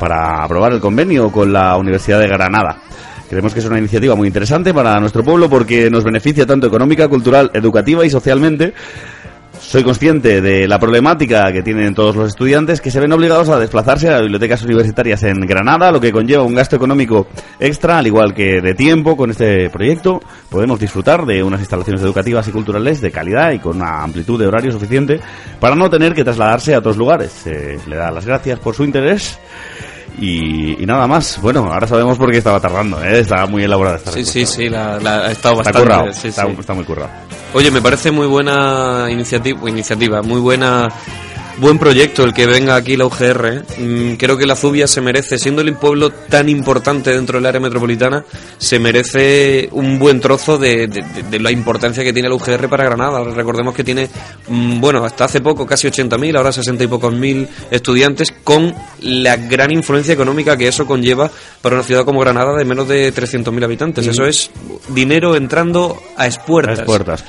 para aprobar el convenio con la Universidad de Granada. Creemos que es una iniciativa muy interesante para nuestro pueblo porque nos beneficia tanto económica, cultural, educativa y socialmente. Soy consciente de la problemática que tienen todos los estudiantes que se ven obligados a desplazarse a bibliotecas universitarias en Granada, lo que conlleva un gasto económico extra, al igual que de tiempo. Con este proyecto podemos disfrutar de unas instalaciones educativas y culturales de calidad y con una amplitud de horario suficiente para no tener que trasladarse a otros lugares. Le da las gracias por su interés. Y, y nada más. Bueno, ahora sabemos por qué estaba tardando, ¿eh? Estaba muy elaborada esta Sí, respuesta. sí, sí, la, la- ha estado Está bastante. currado, sí, está, sí. está muy currado. Oye, me parece muy buena iniciativa, iniciativa, muy buena, buen proyecto el que venga aquí la UGR. ¿eh? Mm, creo que la Zubia se merece, siendo el pueblo tan importante dentro del área metropolitana, se merece un buen trozo de, de- de- de la importancia que tiene la UGR para Granada. Recordemos que tiene, mm, bueno, hasta hace poco casi 80.000, ahora 60 y pocos mil estudiantes, con la gran influencia económica que eso conlleva para una ciudad como Granada de menos de 300.000 habitantes. Mm. Eso es dinero entrando a espuertas. Las puertas.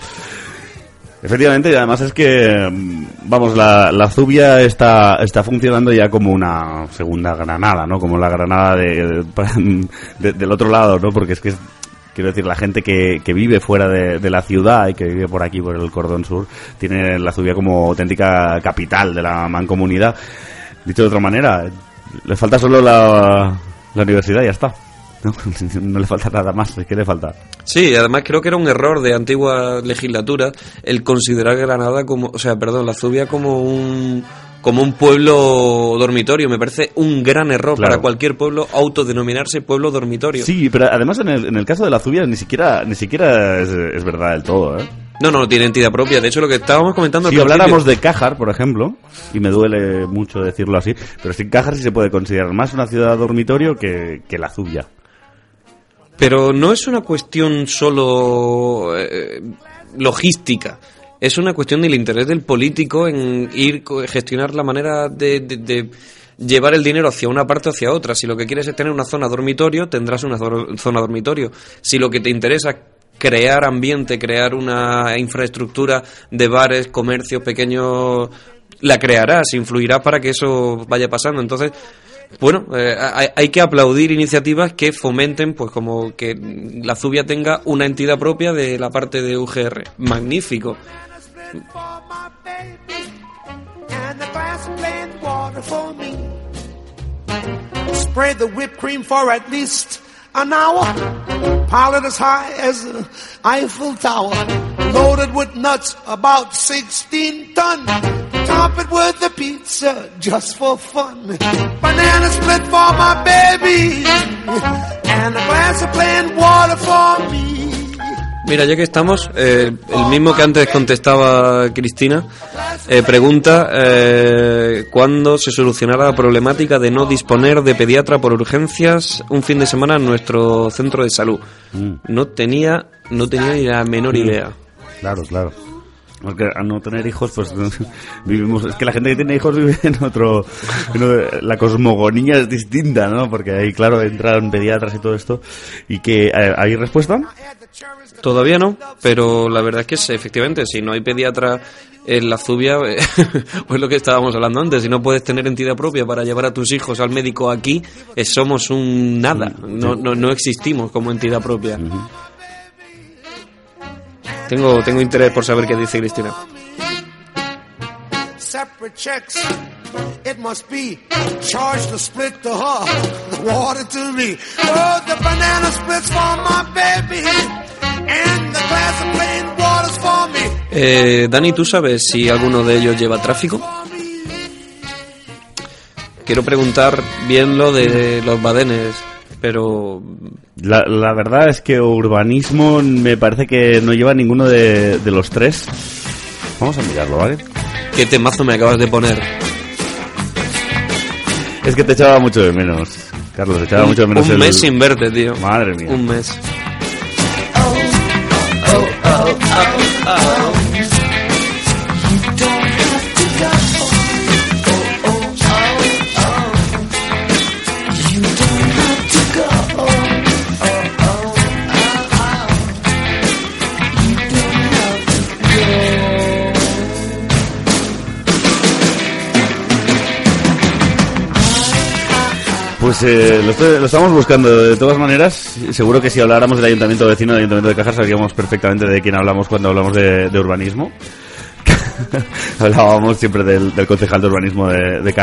Efectivamente, y además es que, mm, vamos, la, la Zubia está, está funcionando ya como una segunda Granada, ¿no? Como la Granada de, de- del otro lado, ¿no? Porque es que es- Quiero decir, la gente que, que vive fuera de la ciudad y que vive por aquí, por el cordón sur, tiene la Zubia como auténtica capital de la mancomunidad. Dicho de otra manera, le falta solo la, la universidad y ya está. No, no le falta nada más, ¿qué le falta? Sí, además creo que era un error de antigua legislatura el considerar Granada como, o sea, perdón, la Zubia como un como un pueblo dormitorio. Me parece un gran error Claro. para cualquier pueblo autodenominarse pueblo dormitorio. Sí, pero además en el, en el caso de la Zubia ni siquiera, ni siquiera es, es verdad del todo, ¿eh? No, no, no tiene entidad propia. De hecho, lo que estábamos comentando Si habláramos de Cájar, por ejemplo, y me duele mucho decirlo así, pero sin Cájar sí se puede considerar más una ciudad dormitorio que, que la Zubia. Pero no es una cuestión solo eh, logística. Es una cuestión del interés del político en ir gestionar la manera de, de- de llevar el dinero hacia una parte o hacia otra. Si lo que quieres es tener una zona dormitorio, tendrás una zo- zona dormitorio. Si lo que te interesa es crear ambiente, crear una infraestructura de bares, comercios pequeños, la crearás, influirás para que eso vaya pasando. Entonces, bueno, eh, hay, hay que aplaudir iniciativas que fomenten, pues como que la Zubia tenga una entidad propia de la parte de UGR. Magnífico. Spread the whipped cream for at least an hour. Pile it as high as Eiffel Tower. Loaded with nuts, about 16 ton. Top it with the pizza just for fun. Banana split for my baby. And a glass of plain water for me. Mira, ya que estamos, eh, el mismo que antes contestaba Cristina, eh, pregunta eh, cuándo se solucionará la problemática de no disponer de pediatra por urgencias un fin de semana en nuestro centro de salud. No tenía, no tenía ni la menor idea. Claro, claro. Porque al no tener hijos, pues vivimos. Es que la gente que tiene hijos vive en otro. en otro- la cosmogonía es distinta, ¿no? Porque ahí, claro, entran pediatras y todo esto. ¿Y que eh, hay respuesta? Todavía no, pero la verdad es que efectivamente, si no hay pediatra en la Zubia, pues lo que estábamos hablando antes, si no puedes tener entidad propia para llevar a tus hijos al médico aquí, eh, somos un nada, no, no, no existimos como entidad propia. Tengo, tengo interés por saber qué dice Cristina. separate checks. It must be charged to split to her, the water to me. Oh, the banana splits for my baby, and the glass of plain water's for me. Eh, Dani, ¿tú sabes si alguno de ellos lleva tráfico? Quiero preguntar bien lo de los badenes, pero La, la verdad es que urbanismo me parece que no lleva ninguno de, de los tres. Vamos a mirarlo, ¿vale? qué temazo me acabas de poner. Es que te echaba mucho de menos. Carlos, te echaba Un, mucho de menos un el- mes sin verte, tío. Madre mía. Un mes. oh, oh, oh. Pues eh, lo, estoy- lo estamos buscando de todas maneras. Seguro que si habláramos del ayuntamiento vecino, del ayuntamiento de Cajar, sabríamos perfectamente de quién hablamos cuando hablamos de, urbanismo. Hablábamos siempre del, concejal de urbanismo de, de.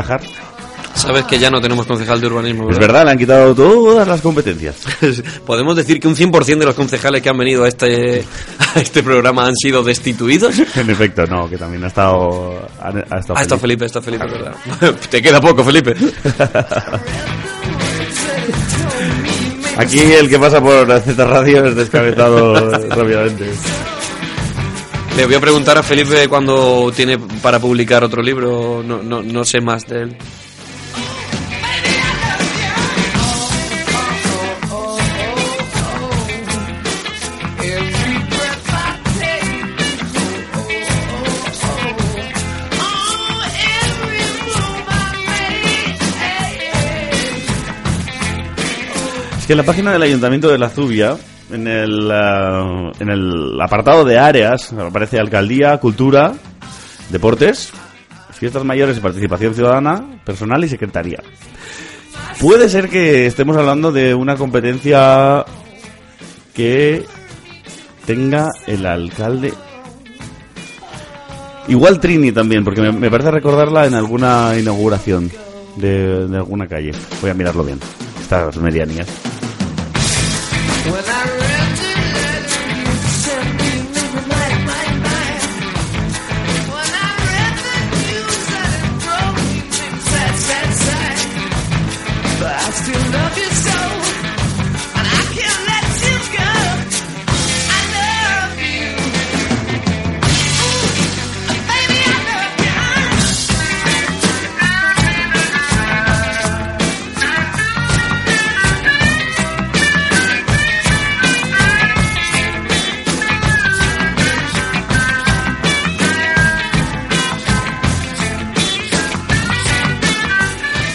Sabes que ya no tenemos concejal de urbanismo, Es ¿verdad? verdad, le han quitado todas las competencias. ¿Podemos decir que un 100% de los concejales que han venido a este, a este programa han sido destituidos? En efecto, no, que también ha estado. Ha, ha estado Ah, está Felipe. Felipe, está Felipe, ¿verdad? Te queda poco, Felipe. Aquí el que pasa por la Z Radio es descabezado rápidamente. Le voy a preguntar a Felipe cuando tiene para publicar otro libro. No, no, no sé más de él. Es que en la página del Ayuntamiento de la Zubia, en el, ah, en el apartado de áreas, aparece Alcaldía, Cultura, Deportes, Fiestas Mayores y Participación Ciudadana, Personal y Secretaría. Puede ser que estemos hablando de una competencia que tenga el alcalde. Igual Trini también, porque me, me parece recordarla en alguna inauguración de, de alguna calle. Voy a mirarlo bien. Estas medianías. When I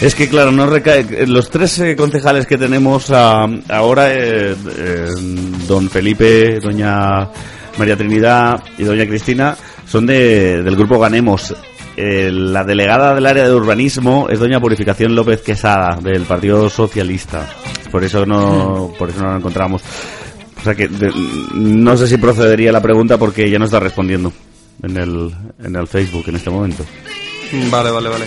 Es que, claro, no recae. Los tres eh, concejales que tenemos ah, ahora, eh, eh, don Felipe, doña María Trinidad y doña Cristina, son de, del grupo Ganemos. Eh, la delegada del área de urbanismo es doña Purificación López Quesada, del Partido Socialista. Por eso no, por eso no la encontramos. O sea que de- no sé si procedería la pregunta porque ella no está respondiendo en el, en el Facebook en este momento. Vale, vale, vale.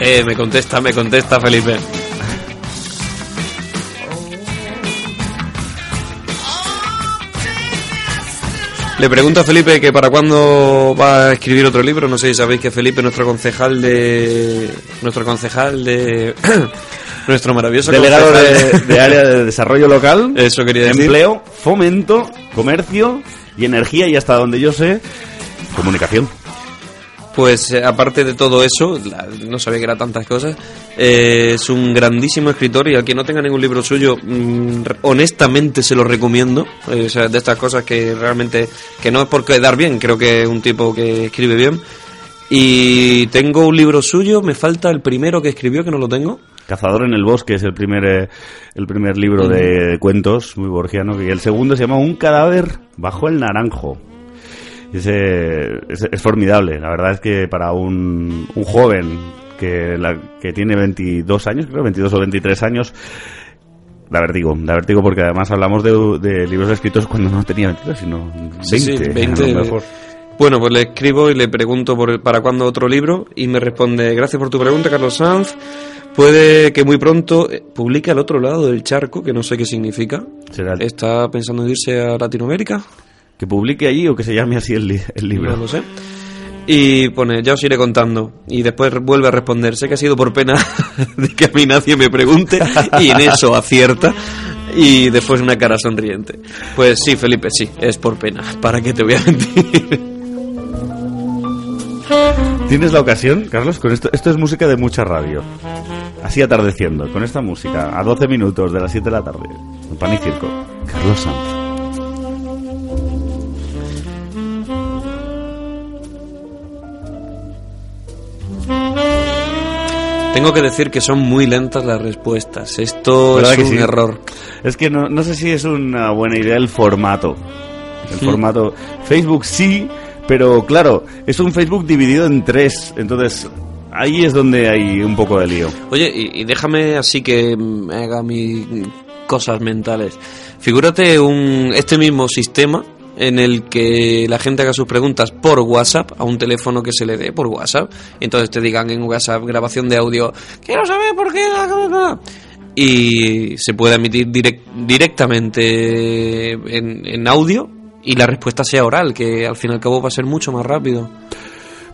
Eh, me contesta, me contesta Felipe. Le pregunto a Felipe que para cuándo va a escribir otro libro. No sé si sabéis que Felipe, nuestro concejal de. Nuestro concejal de. nuestro maravilloso Delegado de, de área de desarrollo local, Eso quería decir. empleo, fomento, comercio y energía y hasta donde yo sé, comunicación. Pues eh, aparte de todo eso, la- no sabía que era tantas cosas, eh, es un grandísimo escritor y al que no tenga ningún libro suyo, mm, honestamente se lo recomiendo. Eh, o sea, de estas cosas que realmente, que no es por quedar bien, creo que es un tipo que escribe bien. Y tengo un libro suyo, me falta el primero que escribió, que no lo tengo. Cazador en el bosque es el primer eh, el primer libro de, cuentos muy borgiano y el segundo se llama Un cadáver bajo el naranjo. Ese, es, es formidable, la verdad es que para un, un joven que, la- que tiene 22 años, creo, 22 o 23 años, da vértigo, da vértigo porque además hablamos de, de libros escritos cuando no tenía 22, sino 20, Sí, sí, 20. a lo mejor. Bueno, pues le escribo y le pregunto por, para cuándo otro libro y me responde, gracias por tu pregunta, Carlos Sanz. Puede que muy pronto eh, publique al otro lado del charco, que no sé qué significa. Será el- ¿Está pensando en irse a Latinoamérica? Que publique allí o que se llame así el, li- el libro. No lo sé. Y pone, ya os iré contando. Y después vuelve a responder, sé que ha sido por pena de que a mí nadie me pregunte. Y en eso acierta. Y después una cara sonriente. Pues sí, Felipe, sí, es por pena. ¿Para qué te voy a mentir? ¿Tienes la ocasión, Carlos? Con esto, esto es música de mucha radio. Así atardeciendo, con esta música, a 12 minutos de las 7 de la tarde. En Pan y Circo. Carlos Sanz. Tengo que decir que son muy lentas las respuestas. Esto ¿Verdad es un sí? error. Es que no, no sé si es una buena idea el formato. El formato. Facebook sí, pero claro, es un Facebook dividido en tres. Entonces, ahí es donde hay un poco de lío. Oye, y, y déjame así que me haga mis cosas mentales. Figúrate un, este mismo sistema en el que la gente haga sus preguntas por WhatsApp a un teléfono que se le dé por WhatsApp. Entonces te digan en WhatsApp grabación de audio, quiero saber por qué... la- la- la". Y se puede emitir direc- directamente en, en audio y la respuesta sea oral, que al fin y al cabo va a ser mucho más rápido.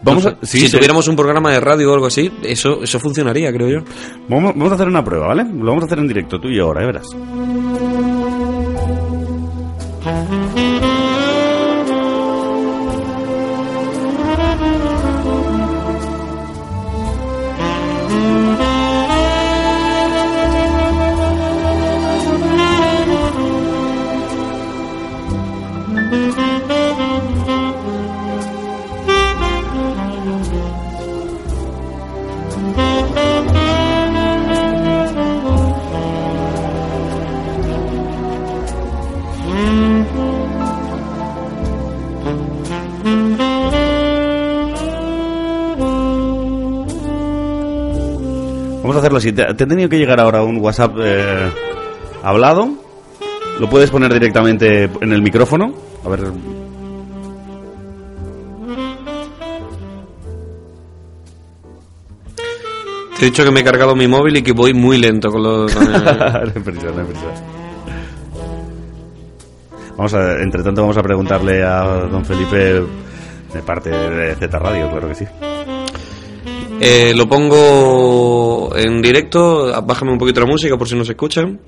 Vamos No sé, a- sí, si sí. tuviéramos un programa de radio o algo así, eso, eso funcionaría, creo yo. Vamos, vamos a hacer una prueba, ¿vale? Lo vamos a hacer en directo, tú y yo ahora, ya verás. Hacerlo así. Te, te ha tenido que llegar ahora un WhatsApp eh, hablado. Lo puedes poner directamente en el micrófono. A ver. Te he dicho que me he cargado mi móvil y que voy muy lento con los... no hay prisa, no hay prisa. Vamos a, entre tanto vamos a preguntarle a don Felipe de parte de Z Radio, claro que sí. Eh, lo pongo en directo, bájame un poquito la música por si no se escuchan.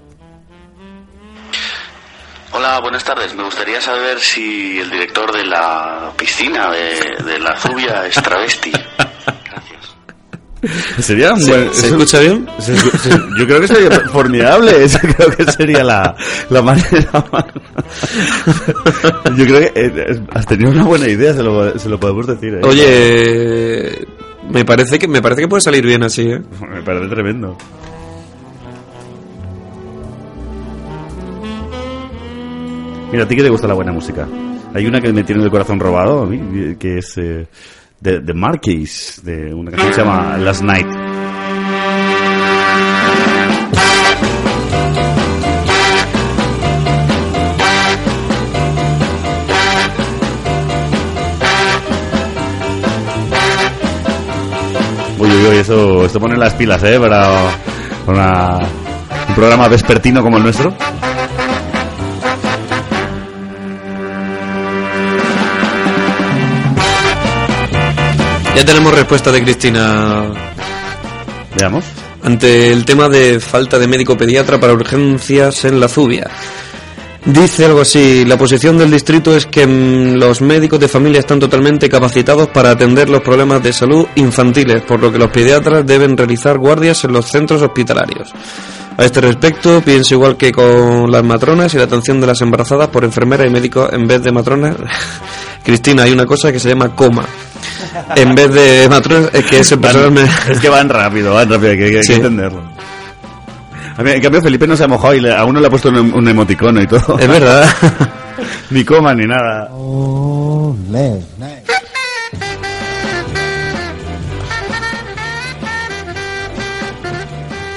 Hola, buenas tardes. Me gustaría saber si el director de la piscina de, de la Zubia es travesti. Sería un ¿Se- buen- se escucha bien? se- se- yo creo que sería formidable. Esa creo que sería la, la manera más- Yo creo que eh, es- has tenido una buena idea, se lo, se lo podemos decir. ¿eh? Oye, me parece que me parece que puede salir bien así, ¿eh? Me parece tremendo. Mira, a ti que te gusta la buena música. Hay una que me tiene el corazón robado, a mí, que es eh, de, Marquis, de una canción que se llama Last Night. Uy, uy, eso, esto pone las pilas, ¿eh? Para una- un programa vespertino como el nuestro. Ya tenemos respuesta de Cristina Veamos. ante el tema de falta de médico pediatra para urgencias en la Zubia. Dice algo así, la posición del distrito es que mm, los médicos de familia están totalmente capacitados para atender los problemas de salud infantiles, por lo que los pediatras deben realizar guardias en los centros hospitalarios. A este respecto, pienso igual que con las matronas y la atención de las embarazadas por enfermera y médico en vez de matronas. Cristina, hay una cosa que se llama coma. En vez de matronas, es que personal me... Es que van rápido, van rápido, hay que, hay que Sí. entenderlo. En cambio, Felipe no se ha mojado y a uno le ha puesto un, un emoticono y todo. Es verdad. ni coma ni nada.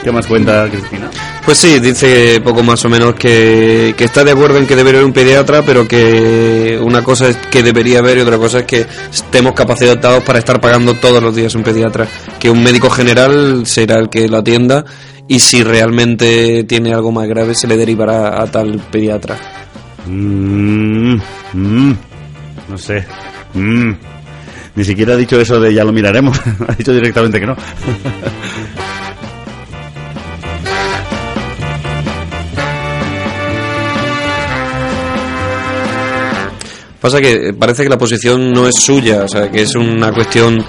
¿Qué más cuenta Cristina? Pues sí, dice poco más o menos que, que está de acuerdo en que debería haber un pediatra, pero que una cosa es que debería haber y otra cosa es que estemos capacitados para estar pagando todos los días un pediatra. Que un médico general será el que lo atienda y si realmente tiene algo más grave se le derivará a tal pediatra. Mm, mm, no sé. Mm. Ni siquiera ha dicho eso de ya lo miraremos. ha dicho directamente que no. Pasa que parece que la posición no es suya, o sea, que es una cuestión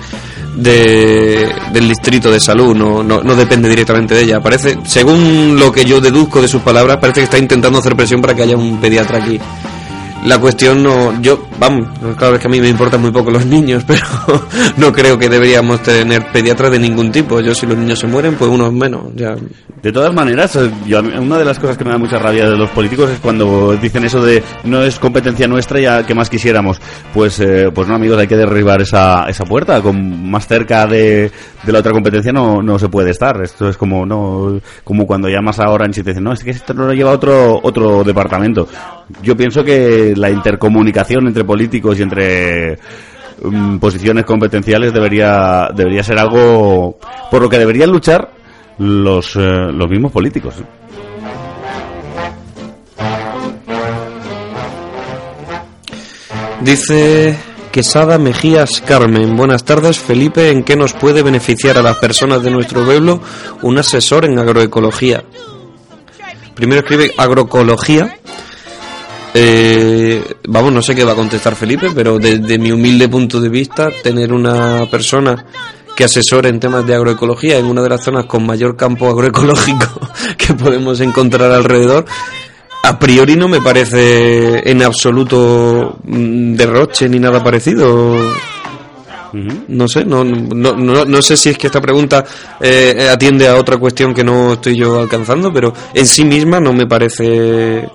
de, del distrito de salud, no, no, no depende directamente de ella. Parece, según lo que yo deduzco de sus palabras, parece que está intentando hacer presión para que haya un pediatra aquí. La cuestión no, yo, vamos, claro es que a mí me importan muy poco los niños, pero no creo que deberíamos tener pediatras de ningún tipo. Yo si los niños se mueren, pues uno menos, ya. De todas maneras, eh, yo, una de las cosas que me da mucha rabia de los políticos es cuando dicen eso de no es competencia nuestra ya que más quisiéramos. Pues, eh, pues no, amigos, hay que derribar esa, esa puerta. Con, más cerca de, de la otra competencia no, no se puede estar. Esto es como no como cuando llamas a Orange y te dicen, no, es que esto no lo lleva otro, otro departamento. Yo pienso que la intercomunicación entre políticos y entre mm, posiciones competenciales debería, debería ser algo por lo que deberían luchar los, eh, los mismos políticos. Dice Quesada Mejías Carmen. Buenas tardes, Felipe. ¿En qué nos puede beneficiar a las personas de nuestro pueblo un asesor en agroecología? Primero escribe agroecología. Eh, vamos, no sé qué va a contestar Felipe, pero desde mi humilde punto de vista, tener una persona que asesore en temas de agroecología en una de las zonas con mayor campo agroecológico que podemos encontrar alrededor, a priori no me parece en absoluto mm, derroche ni nada parecido. No sé, no, no, no, no sé si es que esta pregunta eh, atiende a otra cuestión que no estoy yo alcanzando, pero en sí misma no me parece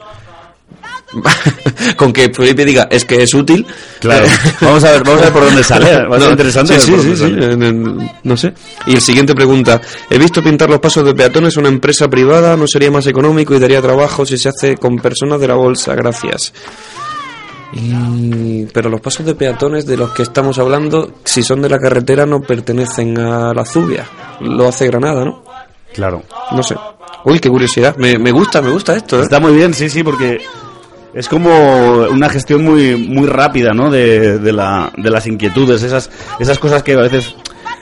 Con que Felipe diga, es que es útil. Claro. Vamos a ver, vamos a ver por dónde sale. Va a ser No, interesante. Sí, sí, sí, en el- no sé. Y el siguiente pregunta. He visto pintar los pasos de peatones una empresa privada. ¿No sería más económico y daría trabajo si se hace con personas de la bolsa? Gracias. Y- Pero los pasos de peatones de los que estamos hablando, si son de la carretera, no pertenecen a la Zubia. Lo hace Granada, ¿no? Claro. No sé. Uy, qué curiosidad. Me, me gusta, me gusta esto, ¿eh? Está muy bien, sí, sí, porque es como una gestión muy muy rápida, ¿no? De, de, la, de las inquietudes, esas esas cosas que a veces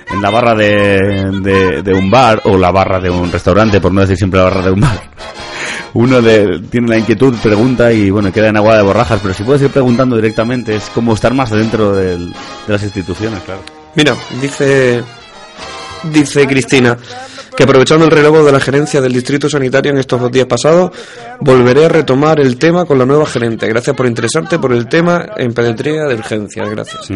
en la barra de, de, un bar o la barra de un restaurante, por no decir siempre la barra de un bar. Uno de- tiene la inquietud, pregunta y bueno, queda en agua de borrajas, pero si puedes ir preguntando directamente es como estar más dentro de las instituciones, claro. Mira, dice dice Cristina que aprovechando el relevo de la gerencia del distrito sanitario en estos dos días pasados, volveré a retomar el tema con la nueva gerente. Gracias por interesarte por el tema en pediatría de urgencias. Gracias.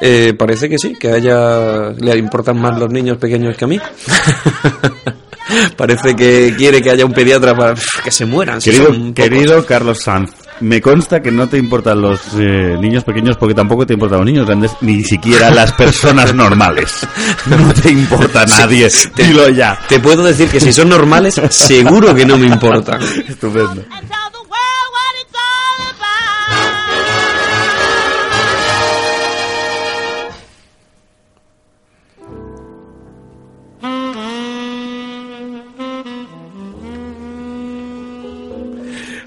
Eh, parece que sí, que a ella le importan más los niños pequeños que a mí. parece que quiere que haya un pediatra para que se mueran. querido Carlos Sanz, me consta que no te importan los eh, niños pequeños porque tampoco te importan los niños grandes, ni siquiera las personas normales. No te importa Sí, nadie, te- dilo ya. Te puedo decir que si son normales, seguro que no me importan. Estupendo.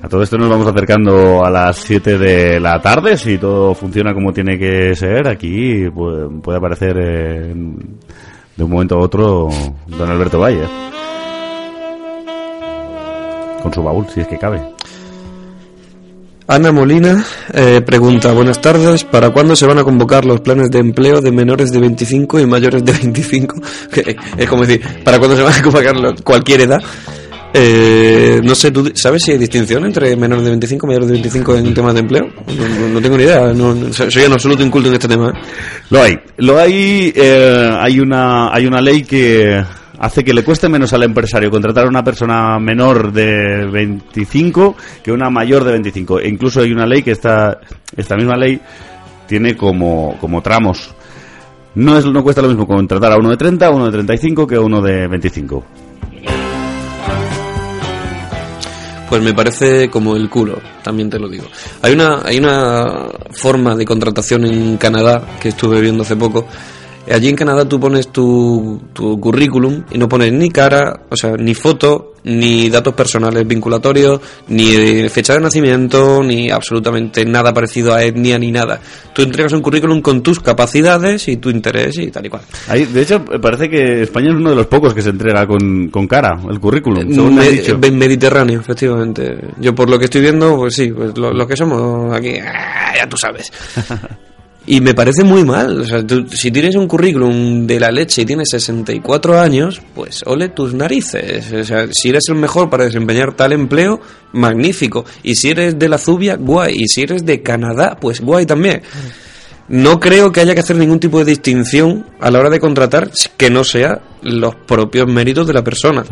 Todo esto nos vamos acercando a las 7 de la tarde. Si todo funciona como tiene que ser, aquí puede, aparecer eh, de un momento a otro don Alberto Valle. Con su baúl, si es que cabe. Ana Molina eh, pregunta, buenas tardes, ¿para cuándo se van a convocar los planes de empleo de menores de 25 y mayores de 25? Que es como decir, ¿para cuándo se van a convocar cualquier edad? Eh, no sé, ¿tú sabes si hay distinción entre menores de 25 y mayores de 25 en temas de empleo? No, tengo ni idea, no- soy en absoluto inculto en este tema. ¿eh? Lo hay. Lo hay. eh, hay una hay una ley que hace que le cueste menos al empresario contratar a una persona menor de 25 que una mayor de 25. E incluso hay una ley que esta esta misma ley tiene como como tramos. No es no cuesta lo mismo contratar a uno de 30, a uno de 35 que a uno de 25. Pues me parece como el culo, también te lo digo. Hay una, hay una forma de contratación en Canadá que estuve viendo hace poco. Allí en Canadá tú pones tu, tu currículum y no pones ni cara, o sea, ni foto, ni datos personales vinculatorios, ni fecha de nacimiento, ni absolutamente nada parecido a etnia ni nada. Tú entregas un currículum con tus capacidades y tu interés y tal y cual. Hay- de hecho, parece que España es uno de los pocos que se entrega con, con cara, el currículum, según me dicho. Mediterráneo, efectivamente. Yo por lo que estoy viendo, pues sí, pues lo, lo que somos aquí, ah, ya tú sabes. Y me parece muy mal. O sea, si tienes un currículum de la leche y tienes 64 años, pues ole tus narices. O sea, si eres el mejor para desempeñar tal empleo, magnífico. Y si eres de la Zubia, guay. Y si eres de Canadá, pues guay también. No creo que haya que hacer ningún tipo de distinción a la hora de contratar que no sea los propios méritos de la persona.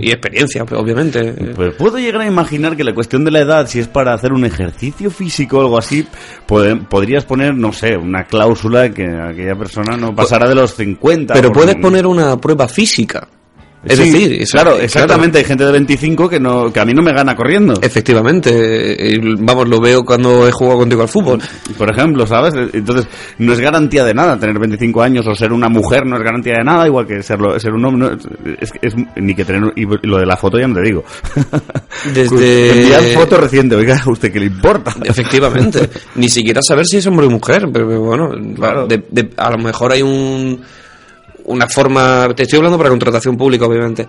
Y experiencia, pues, obviamente. Pues puedo llegar a imaginar que la cuestión de la edad, si es para hacer un ejercicio físico o algo así, pod- podrías poner, no sé, una cláusula que aquella persona no pasara de los 50. Pero puedes poner una prueba física. Es Sí, decir, claro, exactamente. Hay gente de 25 que no que a mí no me gana corriendo. Efectivamente, eh, vamos, lo veo cuando he jugado contigo al fútbol. Por ejemplo, ¿sabes? Entonces, no es garantía de nada tener 25 años o ser una mujer, no es garantía de nada, igual que serlo, ser un hombre. no, es, es- ni que tener. Y lo de la foto ya no te digo. Desde- Enviar foto reciente, oiga, ¿a usted qué le importa? Efectivamente, ni siquiera saber si es hombre o mujer, pero, pero bueno, de- de- a lo mejor hay un una forma, te estoy hablando para contratación pública, obviamente,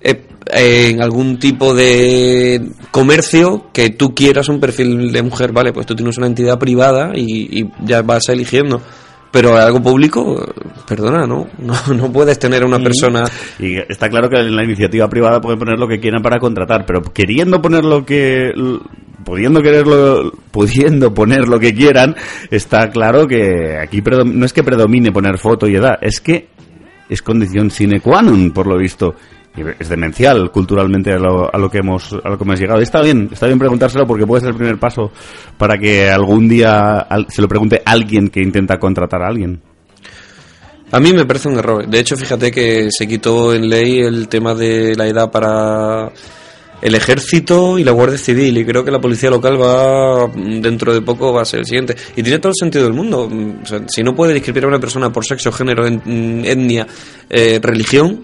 eh, en algún tipo de comercio que tú quieras un perfil de mujer, vale, pues tú tienes una entidad privada y, y ya vas eligiendo. Pero algo público, perdona, ¿no? No, no puedes tener una Mm. persona Y está claro que en la iniciativa privada pueden poner lo que quieran para contratar, pero queriendo poner lo que pudiendo quererlo pudiendo poner lo que quieran, está claro que aquí no es que predomine poner foto y edad, es que es condición sine qua non, por lo visto. es demencial culturalmente a lo, a lo que hemos a lo que hemos llegado. Está bien, está bien preguntárselo porque puede ser el primer paso para que algún día al- se lo pregunte alguien que intenta contratar a alguien. A mí me parece un error. De hecho, fíjate que se quitó en ley el tema de la edad para el ejército y la Guardia Civil y creo que la policía local va mm, dentro de poco va a ser el siguiente. Y tiene todo el sentido del mundo Mm, o sea, si no puede discriminar a una persona por sexo género mm, etnia eh, religión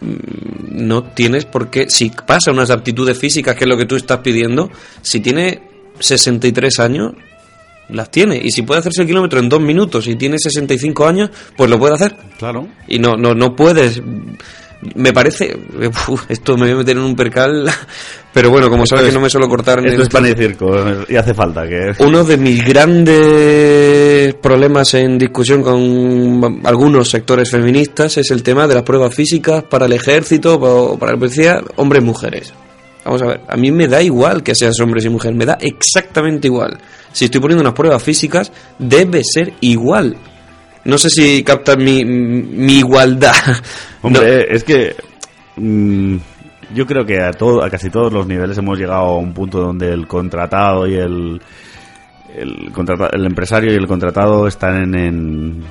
no tienes por qué si pasa unas aptitudes físicas que es lo que tú estás pidiendo si tiene 63 años las tiene. Y si puede hacerse el kilómetro en dos minutos y tiene 65 años pues lo puede hacer. Claro. y no no no puedes me parece uf, esto me voy a meter en un percal pero bueno como sabes que no me suelo cortar en Esto el- es pan y circo y hace falta que uno de mis grandes problemas en discusión con algunos sectores feministas es el tema de las pruebas físicas para el ejército o para la policía hombres mujeres Vamos a ver, a mí me da igual que seas hombres y mujeres, me da exactamente igual. Si estoy poniendo unas pruebas físicas, debe ser igual. No sé si captas mi, mi igualdad. Hombre, es que mm, yo creo que a todo, a casi todos los niveles hemos llegado a un punto donde el contratado y el el, el empresario y el contratado están en, en-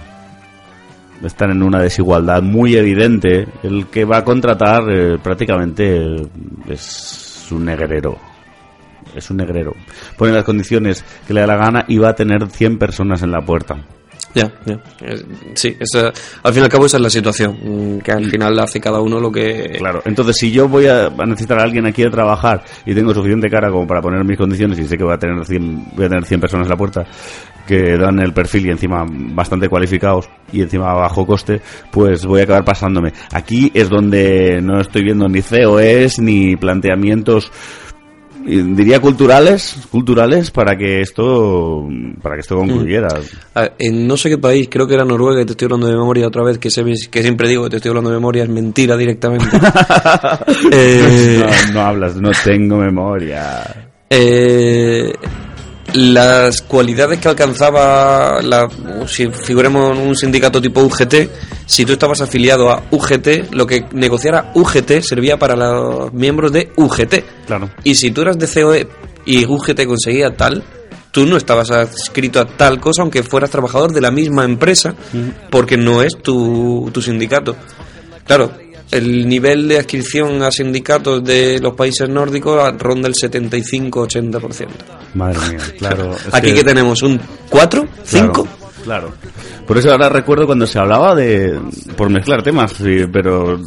están en una desigualdad muy evidente. El que va a contratar eh, prácticamente es un negrero. Es un negrero. Pone las condiciones que le da la gana y va a tener 100 personas en la puerta. Ya, ya. Eh, Sí, esa- al fin y al cabo esa es la situación, mm, que al final hace cada uno lo que... Claro, entonces si yo voy a, a necesitar a alguien aquí de trabajar y tengo suficiente cara como para poner mis condiciones y sé que voy a tener 100, voy a tener 100 personas en la puerta que dan el perfil y encima bastante cualificados y encima a bajo coste, pues voy a acabar pasándome. Aquí es donde no estoy viendo ni COEs ni planteamientos diría culturales, culturales para que esto para que esto concluyera. A ver, en no sé qué país, creo que era Noruega, y te estoy hablando de memoria otra vez, que, se, que siempre digo que te estoy hablando de memoria, es mentira directamente. Eh, no, no hablas, no tengo memoria. eh, las cualidades que alcanzaba, la, si figuremos en un sindicato tipo UGT, si tú estabas afiliado a UGT, lo que negociara UGT servía para los miembros de UGT. Claro. Y si tú eras de COE y UGT conseguía tal, tú no estabas adscrito a tal cosa, aunque fueras trabajador de la misma empresa, porque no es tu, tu sindicato. Claro, el nivel de adscripción a sindicatos de los países nórdicos ronda el 75-80%. Madre mía, claro. Aquí que tenemos un 4, 5. Claro, claro. Por eso ahora recuerdo cuando se hablaba de. por mezclar temas, sí, pero.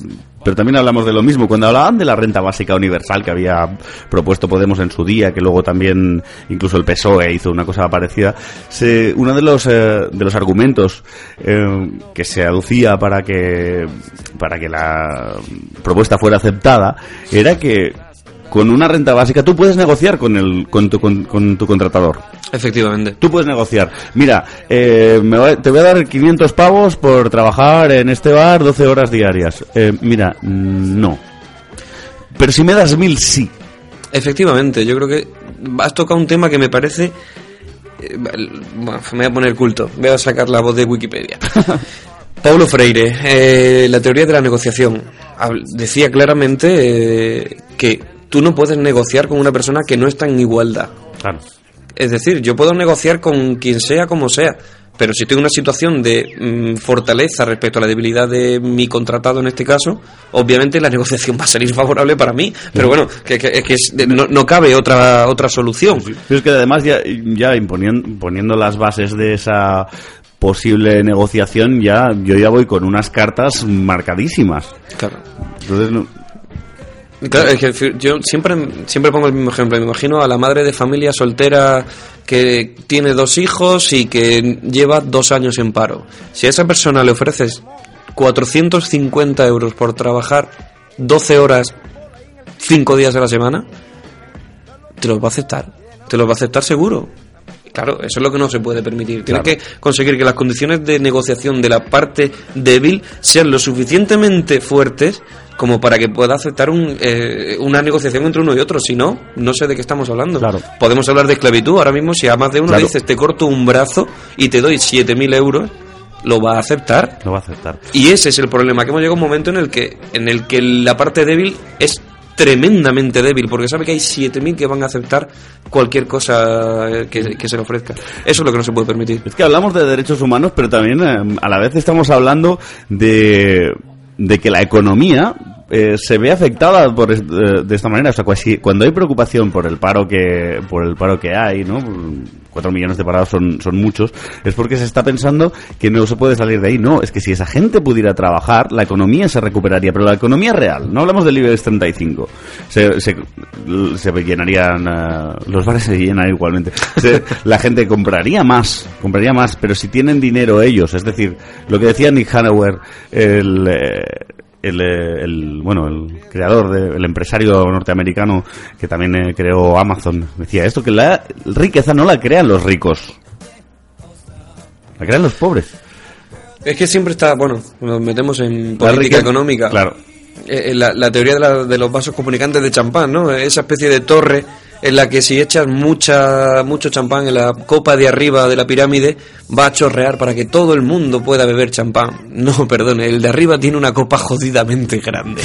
Pero también hablamos de lo mismo. Cuando hablaban de la renta básica universal que había propuesto Podemos en su día, que luego también incluso el PSOE hizo una cosa parecida, se, uno de los, eh, de los argumentos eh, que se aducía para que, para que la propuesta fuera aceptada era que con una renta básica tú puedes negociar con, el, con, tu, con, con tu contratador. Efectivamente. Tú puedes negociar. Mira, eh, me te voy a dar 500 pavos por trabajar en este bar 12 horas diarias. Eh, mira, mm, no. Pero si me das mil, sí. Efectivamente, yo creo que has tocado un tema que me parece... eh, Bueno, me voy a poner culto, voy a sacar la voz de Wikipedia. Paulo Freire, eh, la teoría de la negociación, decía claramente eh, que tú no puedes negociar con una persona que no está en igualdad. Claro. Es decir, yo puedo negociar con quien sea como sea, pero si estoy en una situación de mm, fortaleza respecto a la debilidad de mi contratado en este caso, obviamente la negociación va a salir favorable para mí. Pero bueno, que, que- es que no, no cabe otra otra solución. Pero es que además ya, ya imponiendo, poniendo las bases de esa posible negociación, ya yo ya voy con unas cartas marcadísimas. Claro. Entonces, no- Claro, es que yo siempre, siempre pongo el mismo ejemplo. Me imagino a la madre de familia soltera que tiene dos hijos y que lleva dos años en paro. Si a esa persona le ofreces 450 euros por trabajar 12 horas, 5 días a la semana, te los va a aceptar. Te los va a aceptar seguro. Claro, eso es lo que no se puede permitir. Tienes Claro. que conseguir que las condiciones de negociación de la parte débil sean lo suficientemente fuertes como para que pueda aceptar un, eh, una negociación entre uno y otro. Si no, no sé de qué estamos hablando. Podemos hablar de esclavitud. Ahora mismo, si a más de uno Claro. le dices te corto un brazo y te doy 7.000 euros, lo va a aceptar. Lo va a aceptar. Y ese es el problema, que hemos llegado a un momento en el que, en el que la parte débil es tremendamente débil, porque sabe que hay 7.000 que van a aceptar cualquier cosa eh, que, se le ofrezca. Eso es lo que no se puede permitir. Es que hablamos de derechos humanos, pero también eh, a la vez estamos hablando de, de que la economía eh, se ve afectada por, de esta manera. O sea, cuando hay preocupación por el paro que, por el paro que hay, ¿no? Cuatro millones de parados son, son muchos, es porque se está pensando que no se puede salir de ahí. No, es que si esa gente pudiera trabajar, la economía se recuperaría, pero la economía real, no hablamos del IBEX 35, se, se, se llenarían, eh, los bares se llenan igualmente, Se- la gente compraría más, compraría más, pero si tienen dinero ellos, es decir, lo que decía Nick Hanauer, el... eh, el, eh, el, bueno el creador de- el empresario norteamericano que también eh, creó Amazon decía esto que la riqueza no la crean los ricos la crean los pobres Es que siempre está, bueno, nos metemos en La política riqueza- económica. claro. Eh, eh, la, la teoría de, la- de los vasos comunicantes de champán, ¿no? Esa especie de torre en la que si echas mucha, mucho champán en la copa de arriba de la pirámide va a chorrear para que todo el mundo pueda beber champán. No, perdone, el de arriba tiene una copa jodidamente grande.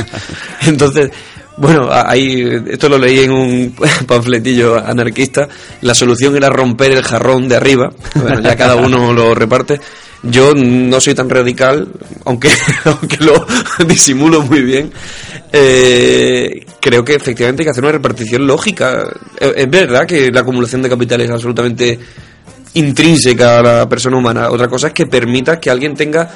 Entonces, bueno, ahí, esto lo leí en un panfletillo anarquista, la solución era romper el jarrón de arriba, bueno, ya cada uno lo reparte. Yo no soy tan radical, aunque, aunque lo disimulo muy bien. Eh, creo que efectivamente hay que hacer una repartición lógica. Eh, Es verdad que la acumulación de capital es absolutamente intrínseca a la persona humana. Otra cosa es que permitas que alguien tenga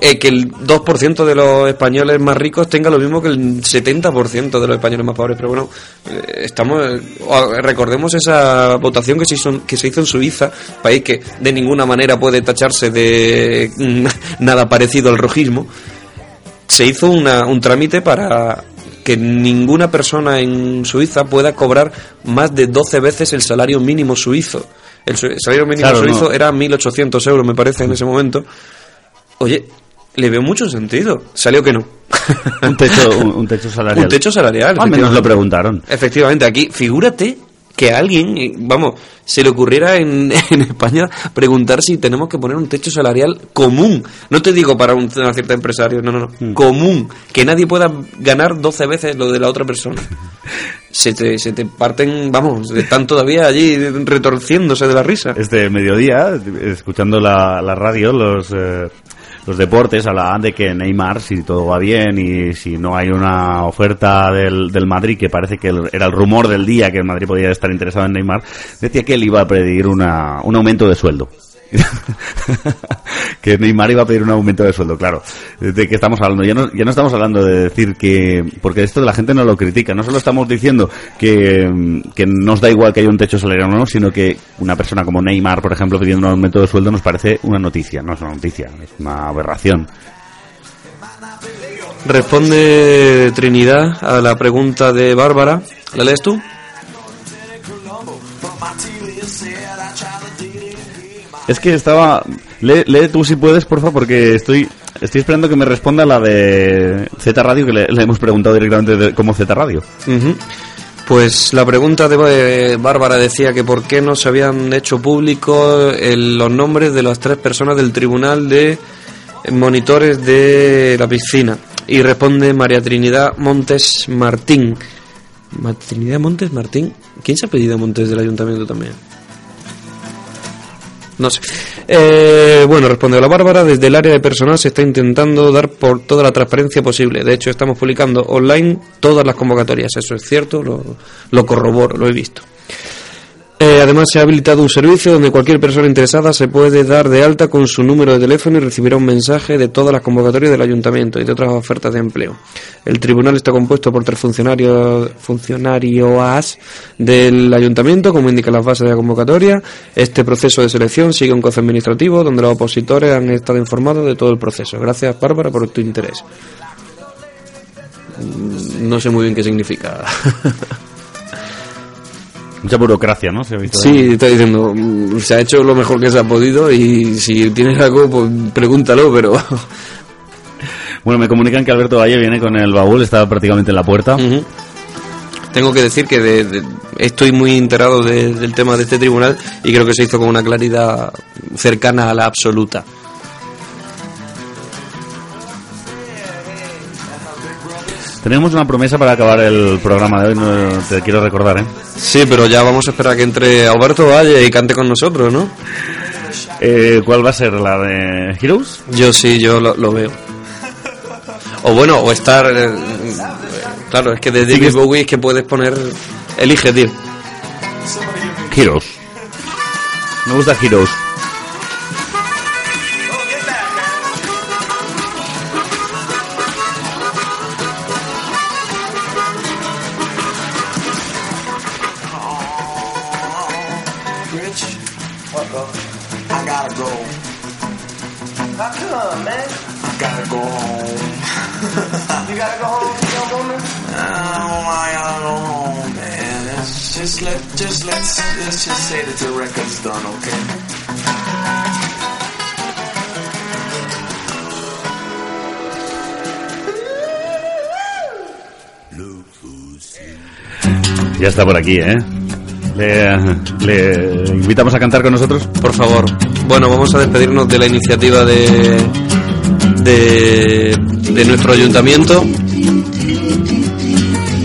eh, que el 2% de los españoles más ricos tenga lo mismo que el 70% de los españoles más pobres. Pero bueno, eh, estamos recordemos esa votación que se hizo que se hizo en Suiza, país que de ninguna manera puede tacharse de nada parecido al rojismo. Se hizo una- un trámite para que ninguna persona en Suiza pueda cobrar más de 12 veces el salario mínimo suizo. El salario mínimo Claro, suizo no. era 1.800 euros, me parece, en ese momento. Oye, le veo mucho sentido. Salió que no. un techo un, un techo salarial Un techo salarial. al menos efectivamente. lo preguntaron Efectivamente, aquí, figúrate que alguien, eh, vamos, se le ocurriera en, en España preguntar si tenemos que poner un techo salarial común. No te digo para un, una cierta empresario, no, no, no. Mm. Común. Que nadie pueda ganar 12 veces lo de la otra persona. Se te, se te parten, vamos, están todavía allí retorciéndose de la risa. este mediodía escuchando la, la radio los eh, los deportes hablaban de que Neymar si todo va bien y si no hay una oferta del, del Madrid que parece que el- era el rumor del día que el Madrid podía estar interesado en Neymar decía que él iba a pedir una, un aumento de sueldo que Neymar iba a pedir un aumento de sueldo, claro. ¿De qué estamos hablando? Ya no, ya no estamos hablando de decir que... Porque esto la gente no lo critica. No solo estamos diciendo que, que nos da igual que haya un techo salarial o no, sino que una persona como Neymar, por ejemplo, pidiendo un aumento de sueldo nos parece una noticia. No es una noticia, es una aberración. Responde Trinidad a la pregunta de Bárbara. ¿La lees tú? Es que estaba... Lee, lee tú si puedes, porfa, porque estoy... Estoy esperando que me responda la de Z Radio, que le, hemos preguntado directamente de, como Z Radio. Pues la pregunta de eh, Bárbara decía que por qué no se habían hecho públicos los nombres de las tres personas del tribunal de monitores de la piscina. Y responde María Trinidad Montes Martín. Ma- Trinidad Montes Martín. ¿Quién se ha pedido Montes del ayuntamiento también? No sé. Eh, bueno, responde la Bárbara. Desde el área de personal se está intentando dar por toda la transparencia posible. De hecho, estamos publicando online todas las convocatorias. Eso es cierto, lo, lo corroboro, lo he visto. Eh, además, se ha habilitado un servicio donde cualquier persona interesada se puede dar de alta con su número de teléfono y recibirá un mensaje de todas las convocatorias del ayuntamiento y de otras ofertas de empleo. El tribunal está compuesto por tres funcionarios funcionarios del ayuntamiento, como indican las bases de la convocatoria. Este proceso de selección sigue un costo administrativo donde los opositores han estado informados de todo el proceso. Gracias, Bárbara, por tu interés. Mm, No sé muy bien qué significa. Mucha burocracia, ¿no? Se ha visto Sí, está diciendo, mm, se ha hecho lo mejor que se ha podido y si tienes algo, pues pregúntalo, pero... Bueno, me comunican que Alberto Valle viene con el baúl, está prácticamente en la puerta. Tengo que decir que de- de- estoy muy enterado de- del tema de este tribunal y creo que se hizo con una claridad cercana a la absoluta. Tenemos una promesa para acabar el programa de hoy, no, te quiero recordar, ¿eh? Sí, pero ya vamos a esperar a que entre Alberto Valle y cante con nosotros, ¿no? Eh, ¿Cuál va a ser? ¿La de Heroes? Yo sí, yo lo, lo veo. O bueno, o estar... eh, claro, es que de David Bowie es que puedes poner... Elige, tío. Heroes. Me gusta Heroes. Ya está por aquí, ¿eh? Le, invitamos a cantar con nosotros. Por favor. Bueno, vamos a despedirnos de la iniciativa de, de, de nuestro ayuntamiento.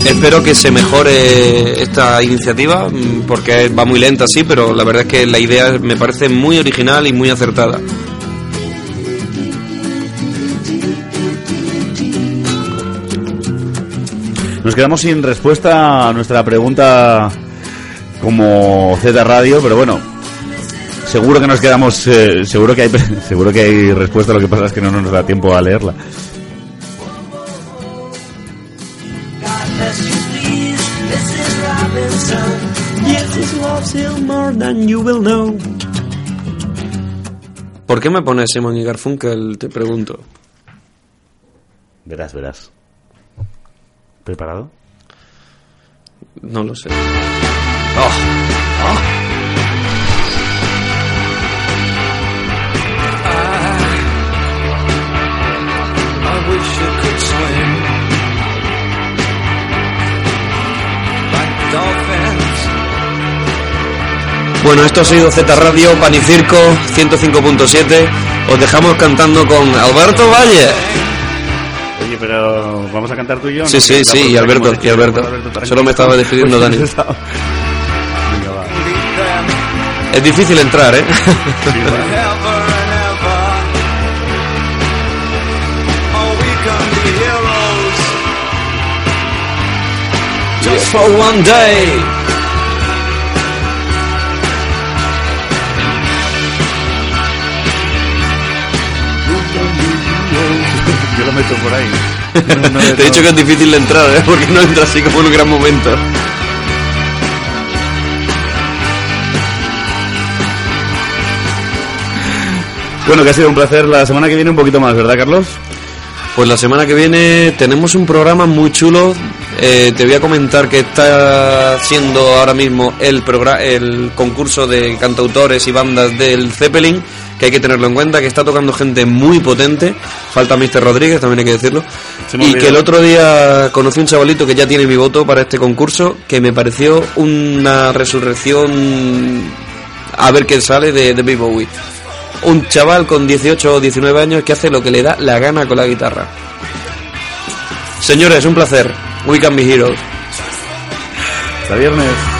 Espero que se mejore esta iniciativa, mm, porque va muy lenta, sí, pero la verdad es que la idea me parece muy original y muy acertada. Nos quedamos sin respuesta a nuestra pregunta como Z Radio, pero bueno, seguro que nos quedamos, eh, seguro que hay, seguro que hay respuesta. Lo que pasa es que no nos da tiempo a leerla. ¿Por qué me pones Simon y Garfunkel? Te pregunto. Verás, verás. ¿Preparado? No lo sé. Oh, dolphins. Bueno, esto ha sido Z Radio, Panicirco 105.7. Os dejamos cantando con Alberto Valle. Pero vamos a cantar tú y yo. ¿no? Sí, sí, sí, y Alberto, y Alberto. para Solo me estaba despidiendo Dani. Venga, va. Es difícil entrar, ¿eh? Just for one day. Yo lo meto por ahí. Te he dicho que es difícil de entrar, ¿eh? Porque no entra así como en un gran momento. Bueno, que ha sido un placer. La semana que viene un poquito más, ¿verdad, Carlos? Pues la semana que viene tenemos un programa muy chulo. Eh, te voy a comentar que está siendo ahora mismo el, el concurso de cantautores y bandas del Zeppelin, que hay que tenerlo en cuenta, que está tocando gente muy potente. Falta Mr. Rodríguez, también hay que decirlo. Se Y que el otro día conocí un chavalito que ya tiene mi voto para este concurso, que me pareció una resurrección a ver qué sale de, de Big Bowie. Un chaval con 18 o 19 años que hace lo que le da la gana con la guitarra. Señores, un placer. We can be heroes. Hasta viernes.